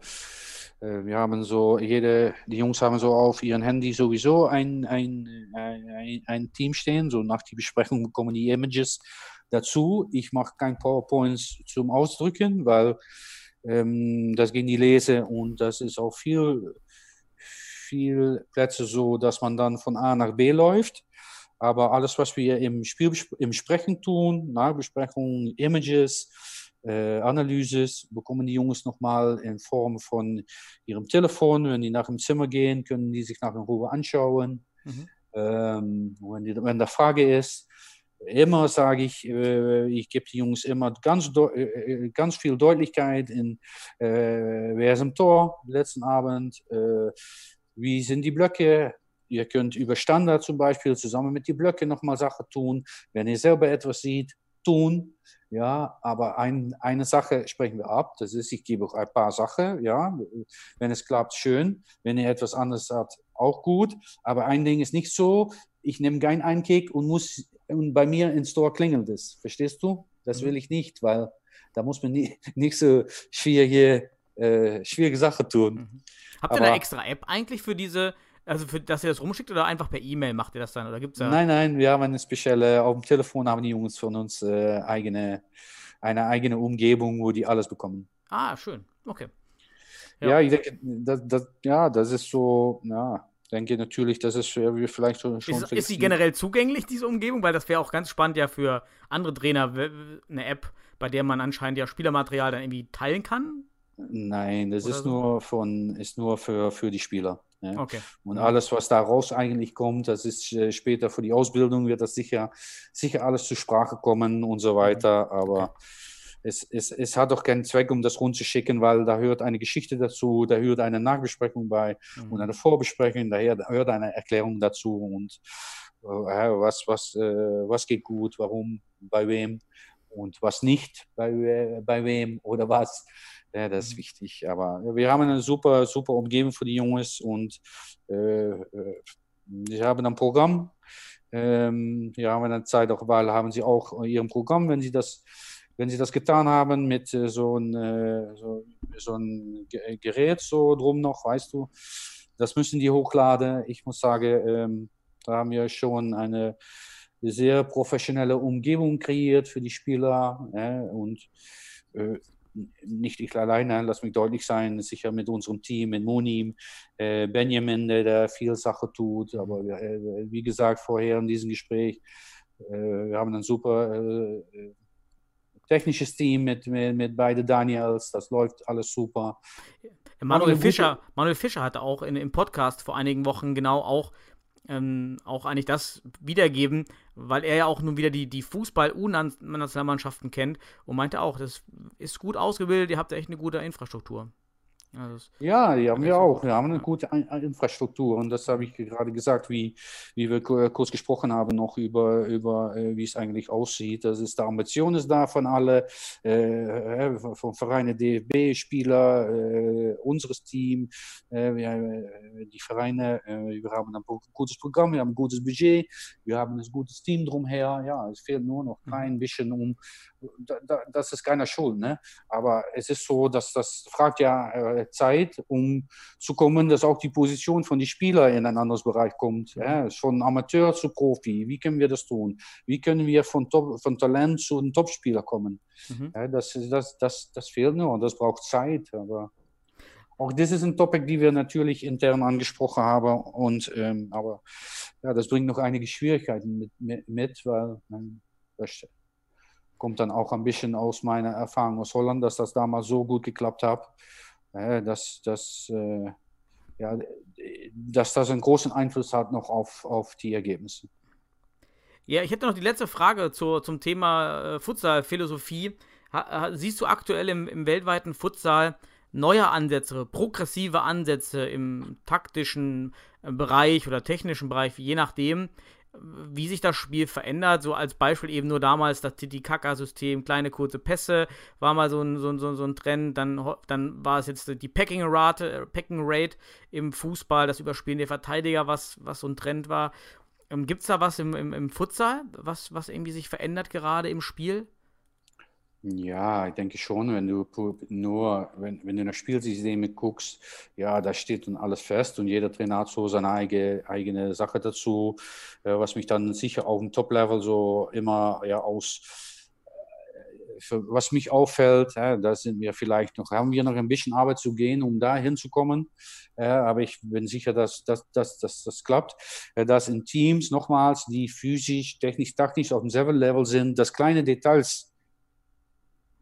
äh, wir haben so, jede, die Jungs haben so auf ihren Handy sowieso ein, ein, ein, ein Team stehen. So nach der Besprechung bekommen die Images dazu. Ich mache kein PowerPoints zum Ausdrücken, weil ähm, das gehen die lese und das ist auch viel, viel Plätze so, dass man dann von A nach B läuft. Aber alles, was wir im Spiel im Sprechen tun, Nachbesprechungen, Images, äh, Analyses, bekommen die Jungs nochmal in Form von ihrem Telefon. Wenn die nach dem Zimmer gehen, können die sich nach in Ruhe anschauen. Mhm. Ähm, wenn, die, wenn da Frage ist. immer sage ich, äh, ich gebe die Jungs immer ganz, äh, ganz viel Deutlichkeit in, äh, wer ist im Tor letzten Abend, äh, wie sind die Blöcke. Ihr könnt über Standard zum Beispiel zusammen mit die Blöcke nochmal Sachen tun. Wenn ihr selber etwas seht, tun. Ja, aber ein, eine Sache sprechen wir ab. Das ist, ich gebe auch ein paar Sachen. Ja, wenn es klappt, schön. Wenn ihr etwas anderes habt, auch gut. Aber ein Ding ist nicht so, ich nehme keinen Einkick und muss und bei mir im Store klingelt es. Verstehst du? Das will ich nicht, weil da muss man nie, *laughs* nicht so schwierige, äh, schwierige Sachen tun. Mhm. Habt ihr eine extra App eigentlich für diese, also für, dass ihr das rumschickt oder einfach per E-Mail macht ihr das dann? Oder gibt's da nein, nein, wir haben eine spezielle, auf dem Telefon haben die Jungs von uns äh, eigene, eine eigene Umgebung, wo die alles bekommen. Ah, schön. Okay. Ja, ja ich denke, das, das, ja, das ist so, ja, denke natürlich, dass es für vielleicht schon. Ist, ist sie generell zugänglich, diese Umgebung? Weil das wäre auch ganz spannend ja für andere Trainer, eine App, bei der man anscheinend ja Spielermaterial dann irgendwie teilen kann. Nein, das ist so? nur von, ist nur für, für die Spieler. Ja. Okay. Und alles, was daraus eigentlich kommt, das ist äh, später für die Ausbildung, wird das sicher, sicher alles zur Sprache kommen und so weiter. Aber okay es, es, es hat doch keinen Zweck, um das rundzuschicken, weil da hört eine Geschichte dazu, da hört eine Nachbesprechung bei mhm. und eine Vorbesprechung, da hört eine Erklärung dazu und äh, was, was, äh, was geht gut, warum, bei wem und was nicht, bei, bei wem oder was. Ja, das ist mhm. wichtig. Aber wir haben eine super, super Umgebung für die Jungs und äh, äh sie haben ein Programm. Ähm, wir haben eine Zeit auch, weil haben sie auch ihr Programm, wenn sie das wenn sie das getan haben mit äh, so, ein, äh, so, so ein Gerät so drum noch, weißt du, das müssen die hochladen. Ich muss sagen, ähm, da haben wir schon eine sehr professionelle Umgebung kreiert für die Spieler äh, und äh, nicht ich alleine, lass mich deutlich sein, sicher mit unserem Team, mit Monim, äh, Benjamin, der, der viel Sache tut, aber äh, wie gesagt vorher in diesem Gespräch, äh, wir haben einen super äh, technisches Team mit, mit, mit beide Daniels, das läuft alles super. Manuel Fischer, Manuel Fischer hatte auch in, im Podcast vor einigen Wochen genau auch, ähm, auch eigentlich das wiedergeben, weil er ja auch nun wieder die, die Fußball-U-Nationalmannschaften kennt und meinte auch, das ist gut ausgebildet, ihr habt echt eine gute Infrastruktur. Also ja, die haben wir auch. Wir haben eine gute Infrastruktur und das habe ich gerade gesagt, wie, wie wir kurz gesprochen haben noch über, über äh, wie es eigentlich aussieht. Das ist, die Ambition ist da von alle, äh, vom Vereine DFB-Spieler, äh, unseres Team, äh, wir, äh, die Vereine, äh, wir haben ein gutes Programm, wir haben ein gutes Budget, wir haben ein gutes Team drumher. Ja, es fehlt nur noch ein mhm. bisschen um, da, da, das ist keiner Schuld, ne? aber es ist so, dass das fragt ja Zeit, um zu kommen, dass auch die Position von den Spielern in ein anderes Bereich kommt. Ja, von Amateur zu Profi. Wie können wir das tun? Wie können wir von, Top, von Talent zu einem Topspieler kommen? Mhm. Ja, das, das, das, das fehlt nur und das braucht Zeit. Aber auch das ist ein Topic, die wir natürlich intern angesprochen haben. Und, ähm, aber ja, das bringt noch einige Schwierigkeiten mit, mit, mit weil ähm, das kommt dann auch ein bisschen aus meiner Erfahrung aus Holland, dass das damals so gut geklappt hat dass, dass, äh, ja, dass das einen großen Einfluss hat noch auf, auf die Ergebnisse. Ja, ich hätte noch die letzte Frage zu, zum Thema äh, Futsal-Philosophie. siehst du aktuell im, im weltweiten Futsal neue Ansätze, progressive Ansätze im taktischen äh, Bereich oder technischen Bereich, je nachdem, wie sich das Spiel verändert. So als Beispiel eben nur damals das Titicaca-System, kleine kurze Pässe, war mal so ein, so ein, so ein Trend. Dann, dann war es jetzt die Packing-Rate, äh, Packing-Rate im Fußball, das Überspielen der Verteidiger, was, was so ein Trend war. Ähm, Gibt es da was im, im, im Futsal, was, was irgendwie sich verändert gerade im Spiel? Ja, ich denke schon, wenn du nur, wenn, wenn du nach Spielsysteme guckst, ja, da steht dann alles fest und jeder Trainer hat so seine eigene, eigene Sache dazu, äh, was mich dann sicher auf dem Top-Level so immer ja, aus, äh, was mich auffällt, ja, da sind wir vielleicht noch, haben wir noch ein bisschen Arbeit zu gehen, um da hinzukommen, ja, aber ich bin sicher, dass, dass, dass, dass das klappt, dass in Teams nochmals, die physisch, technisch, taktisch auf demselben Level sind, dass kleine Details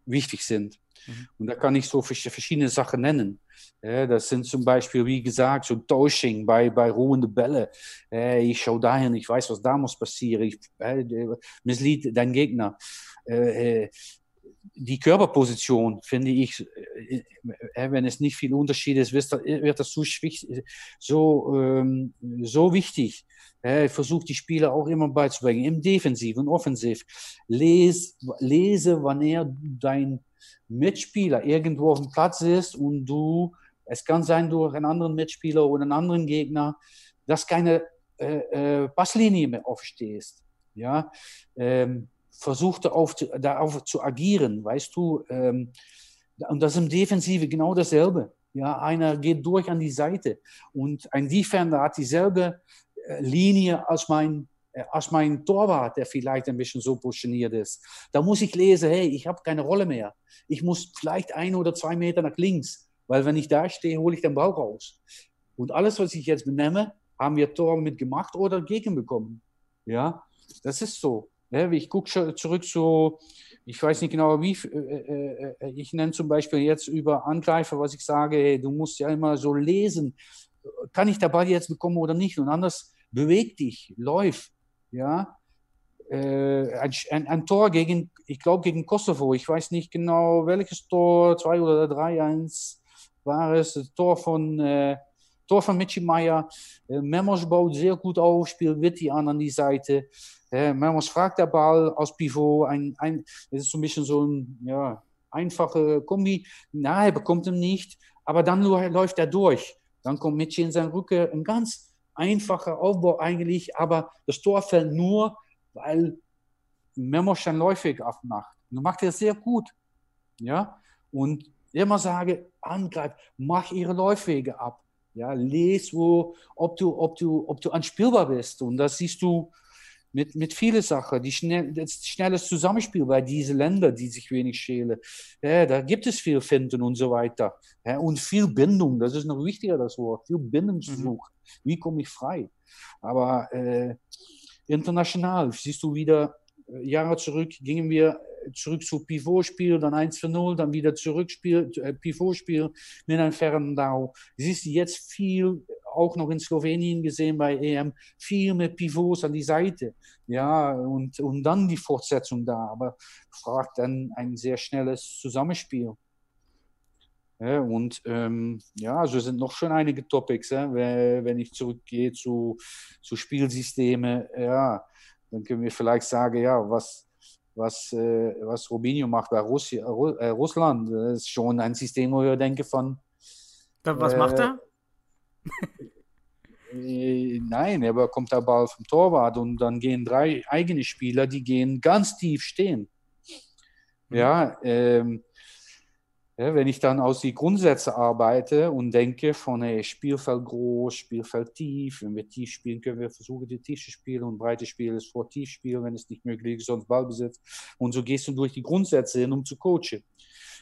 wichtig sind. Und da kann ich so vers- verschiedene Sachen nennen. Das sind zum Beispiel, wie gesagt, so Dosing bei, bei ruhende Bälle. Äh, ich schaue dahin, ich weiß, was da muss passieren. Ich äh, misslied dein Gegner. Äh, äh, die Körperposition finde ich, äh, äh, wenn es nicht viel Unterschied ist, wird das, wird das so, so, ähm, so wichtig. Äh, versuch die Spieler auch immer beizubringen, im Defensiv und Offensiv. Les, lese, wann er dein Mitspieler irgendwo auf dem Platz ist und du, es kann sein durch einen anderen Mitspieler oder einen anderen Gegner, dass keine äh, äh, Passlinie mehr aufstehst. Ja, ähm, versuch darauf zu, darauf zu agieren, weißt du. Ähm, und das ist im Defensive genau dasselbe. Ja, einer geht durch an die Seite und ein Defender hat dieselbe äh, Linie als mein, äh, als mein Torwart, der vielleicht ein bisschen so positioniert ist. Da muss ich lesen, hey, ich habe keine Rolle mehr. Ich muss vielleicht ein oder zwei Meter nach links, weil wenn ich da stehe, hole ich den Ball raus. Und alles, was ich jetzt benenne, haben wir Tor mit gemacht oder gegenbekommen. Ja, das ist so. Ja, ich gucke zurück zu, ich weiß nicht genau wie, äh, äh, ich nenne zum Beispiel jetzt über Angreifer, was ich sage, hey, du musst ja immer so lesen, kann ich Ball jetzt bekommen oder nicht? Und anders beweg dich, läuf, ja. Äh, ein, ein, ein, Tor gegen, ich glaube gegen Kosovo, ich weiß nicht genau welches Tor, 2 oder 3-1 war es, Tor von, äh, Tor von Michi Meyer. Äh, Memos baut sehr gut auf, spielt Witti an an die Seite. Äh, Memos fragt der Ball aus Pivot. Ein, ein, das ist so ein bisschen so ein ja, einfache Kombi. Na, er bekommt ihn nicht, aber dann läuft er durch. Dann kommt Michi in seinen Rücken. Ein ganz einfacher Aufbau eigentlich, aber das Tor fällt nur, weil Memos schon läufig abmacht. Und macht er sehr gut. Ja, und immer sage, angreif, mach ihre Läufwege ab. Ja, les, wo, ob du, ob du, ob du anspielbar bist. Und das siehst du mit, mit vielen Sachen. Die schnell, das schnelles Zusammenspiel bei diesen Ländern, die sich wenig schälen. Ja, da gibt es viel Finden und so weiter. Ja, und viel Bindung, das ist noch wichtiger, das Wort. Viel Bindungsversuch. Mhm. Wie komme ich frei? Aber äh, international siehst du wieder, Jahre zurück gingen wir zurück zu Pivotspiel, dann 1 für 0, dann wieder zurückspiel, äh, Pivotspiel mit einem Ferndau. Siehst du jetzt viel, auch noch in Slowenien gesehen bei EM, viel mit Pivots an die Seite. Ja, und, und dann die Fortsetzung da. Aber fragt dann ein sehr schnelles Zusammenspiel. Ja, und ähm, ja, so sind noch schon einige Topics, äh, wenn ich zurückgehe zu, zu Spielsystemen. Ja, dann können wir vielleicht sagen, ja, was, was, äh, was Robinho macht bei Russi Ru äh, Russland, das ist schon ein System, wo ich denke von. Was äh, macht er? Nein, er bekommt der Ball vom Torwart und dann gehen drei eigene Spieler, die gehen ganz tief stehen. Ja, ähm, ja, wenn ich dann aus die Grundsätze arbeite und denke von hey, Spielfeld groß, Spielfeld tief, wenn wir tief spielen, können wir versuchen, die Tief zu spielen und breite Spiel ist vor tief spielen, wenn es nicht möglich ist, sonst Ballbesitz. Und so gehst du durch die Grundsätze hin, um zu coachen.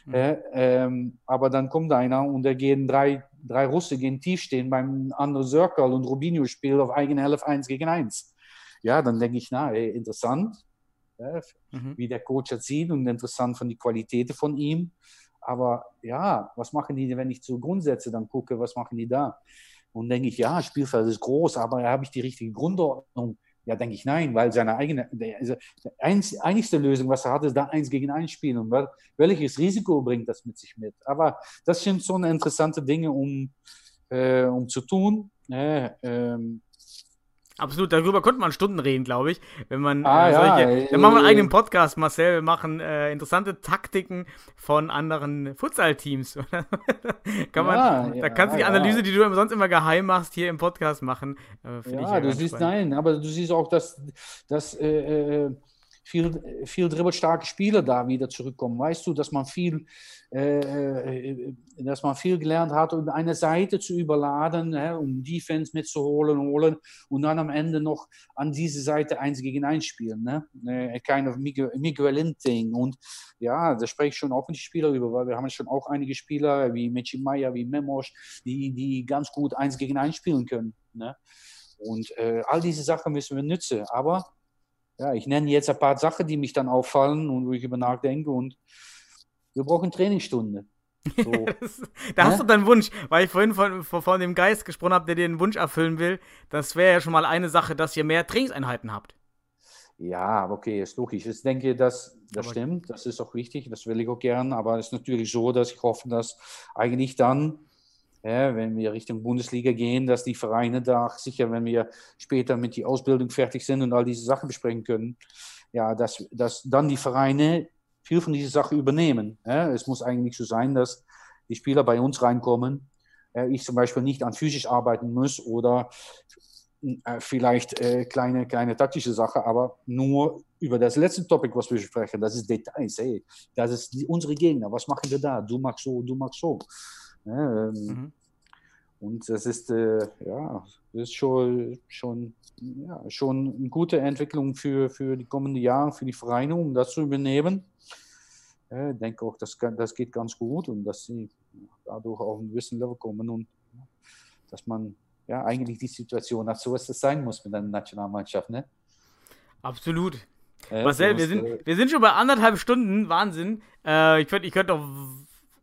Mhm. Äh, ähm, aber dann kommt einer und da gehen drei, drei Russe gehen tief stehen beim anderen Circle und Rubinho spielt auf eigene Elf 1 gegen 1. Ja, dann denke ich, na, ey, interessant, ja, mhm. wie der Coach das sieht und interessant von die Qualitäten von ihm. Aber ja, was machen die, wenn ich zu Grundsätze dann gucke, was machen die da? Und denke ich, ja, Spielfeld ist groß, aber habe ich die richtige Grundordnung? Ja, denke ich, nein, weil seine eigene, also die einzigste Lösung, was er hat, ist da eins gegen eins spielen. Und wel, welches Risiko bringt das mit sich mit? Aber das sind so interessante Dinge, um, äh, um zu tun. Äh, ähm, Absolut, darüber könnte man Stunden reden, glaube ich. Wenn man ah, äh, solche, ja, dann machen wir einen eigenen Podcast, Marcel. Wir machen äh, interessante Taktiken von anderen Futsal-Teams. *laughs* Kann man, ja, da kannst du die Analyse, die du sonst immer geheim machst, hier im Podcast machen. Äh, ja, du siehst, spannend. nein, aber du siehst auch, dass, dass äh, viel, viel dribbelstarke Spieler da wieder zurückkommen. Weißt du, dass man viel, äh, dass man viel gelernt hat, um eine Seite zu überladen, hä, um Defense mitzuholen holen und dann am Ende noch an diese Seite eins gegen eins spielen. Ne? Äh, kind of Miguel Inting. Und ja, da spreche ich schon auch mit den Spielern über, weil wir haben schon auch einige Spieler wie Michi Meyer, wie Memos, die, die ganz gut eins gegen eins spielen können. Ne? Und äh, all diese Sachen müssen wir nützen. Aber ja, ich nenne jetzt ein paar Sachen, die mich dann auffallen und wo ich über nachdenke. Und wir brauchen Trainingsstunde. So. *laughs* Da hast du deinen Wunsch, weil ich vorhin von, von, von dem Geist gesprochen habe, der dir den Wunsch erfüllen will. Das wäre ja schon mal eine Sache, dass ihr mehr Trainingseinheiten habt. Ja, okay, ist logisch. Ich denke, das, das Aber- stimmt, das ist auch wichtig, das will ich auch gern, aber es ist natürlich so, dass ich hoffe, dass eigentlich dann, ja, wenn wir Richtung Bundesliga gehen, dass die Vereine da, sicher wenn wir später mit der Ausbildung fertig sind und all diese Sachen besprechen können, ja, dass, dass dann die Vereine viel von dieser Sache übernehmen. Ja. Es muss eigentlich so sein, dass die Spieler bei uns reinkommen, äh, ich zum Beispiel nicht an physisch arbeiten muss oder äh, vielleicht äh, kleine, kleine taktische Sache, aber nur über das letzte Topic, was wir sprechen, das ist Details. Hey, das ist die, unsere Gegner. Was machen wir da? Du machst so, du machst so. Ja, ähm, Mhm. Und das ist, äh, ja, das ist schon, schon, ja, schon eine gute Entwicklung für, für die kommenden Jahre, für die Vereine, um das zu übernehmen. Äh, Ich denke auch, das, kann, das geht ganz gut und dass sie dadurch auf ein gewissen Level kommen und dass man ja eigentlich die Situation hat, so was es sein muss mit einer Nationalmannschaft. Ne? Absolut. Äh, Marcel, wir sind, wir sind schon bei anderthalb Stunden. Wahnsinn. Äh, ich könnte ich könnt noch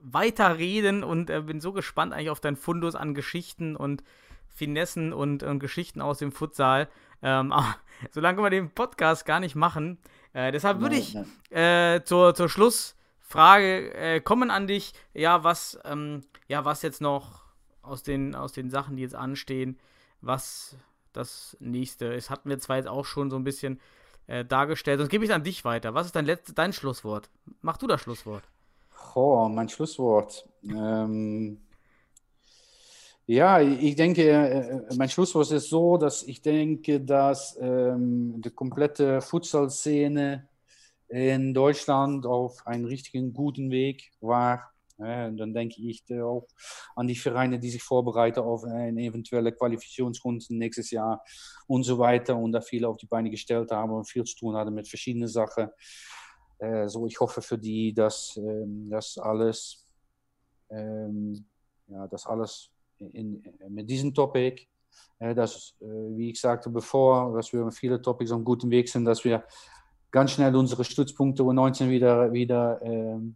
weiter reden und äh, bin so gespannt eigentlich auf deinen Fundus an Geschichten und Finessen und, und Geschichten aus dem Futsal. Ähm, *laughs* aber so lange können wir den Podcast gar nicht machen. Äh, deshalb würde ich äh, zur, zur Schlussfrage äh, kommen an dich. Ja, was, ähm, ja, was jetzt noch aus den, aus den Sachen, die jetzt anstehen, was das nächste ist, hatten wir zwar jetzt auch schon so ein bisschen äh, dargestellt. Sonst gebe ich es an dich weiter. Was ist dein, letztes, dein Schlusswort? Mach du das Schlusswort. Oh, mein Schlusswort. Ähm, ja, ich denke, äh, mein Schlusswort ist so, dass ich denke, dass ähm, die komplette Futsal-Szene in Deutschland auf einem richtigen guten Weg war. Ja, dann denke ich auch an die Vereine, die sich vorbereiten auf eine eventuelle Qualifikationsrunde nächstes Jahr und so weiter und da viele auf die Beine gestellt haben und viel zu tun hatten mit verschiedenen Sachen. Äh, so, ich hoffe für die, dass ähm, das alles, ähm, ja, das alles in, mit diesem Topic, äh, dass, äh, wie ich sagte bevor, dass wir mit vielen Topics auf einem guten Weg sind, dass wir ganz schnell unsere Stützpunkte U19 wieder, wieder, ähm,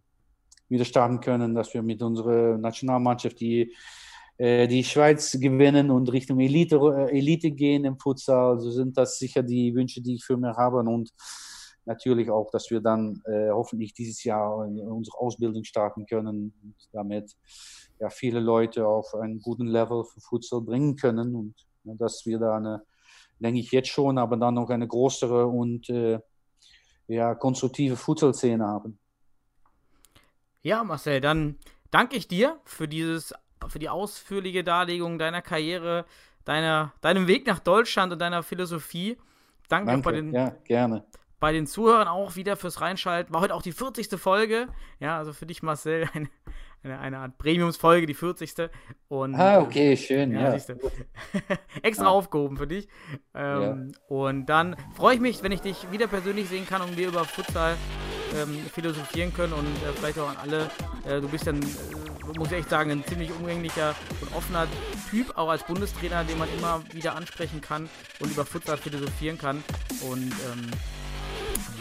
wieder starten können, dass wir mit unserer Nationalmannschaft die, die Schweiz gewinnen und Richtung Elite, Elite gehen im Futsal. So sind das sicher die Wünsche, die ich für mich habe und natürlich auch, dass wir dann äh, hoffentlich dieses Jahr unsere Ausbildung starten können und damit ja, viele Leute auf einen guten Level für Futsal bringen können und ja, dass wir da eine, denke ich jetzt schon, aber dann noch eine größere und äh, ja, konstruktive Futsal-Szene haben. Ja, Marcel, dann danke ich dir für dieses, für die ausführliche Darlegung deiner Karriere, deiner, deinem Weg nach Deutschland und deiner Philosophie. Danke, Danke, den, ja, gerne. Bei den Zuhörern auch wieder fürs Reinschalten. War heute auch die 40. Folge. Ja, also für dich, Marcel, *laughs* eine, eine, eine Art Premiumsfolge, die 40. Und, Ah, okay, schön, Ja, ja. *laughs* Extra Ja. aufgehoben für dich. Ähm, Und dann freue ich mich, wenn ich dich wieder persönlich sehen kann und wir über Futsal ähm, philosophieren können und äh, vielleicht auch an alle. Äh, du bist dann, äh, muss ich echt sagen, ein ziemlich umgänglicher und offener Typ, auch als Bundestrainer, den man immer wieder ansprechen kann und über Futsal philosophieren kann. Und ähm,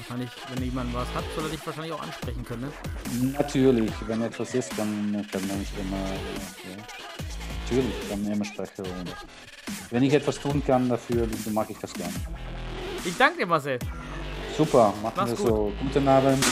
wahrscheinlich, wenn jemand was hat, soll er dich wahrscheinlich auch ansprechen können. Ne? Natürlich, wenn etwas ist, dann kann man nicht immer, ja, natürlich, kann man immer sprechen. Wenn ich etwas tun kann dafür, dann mache ich das gerne. Ich danke dir, Marcel. Super, machen Mach's wir gut. so. Guten Abend.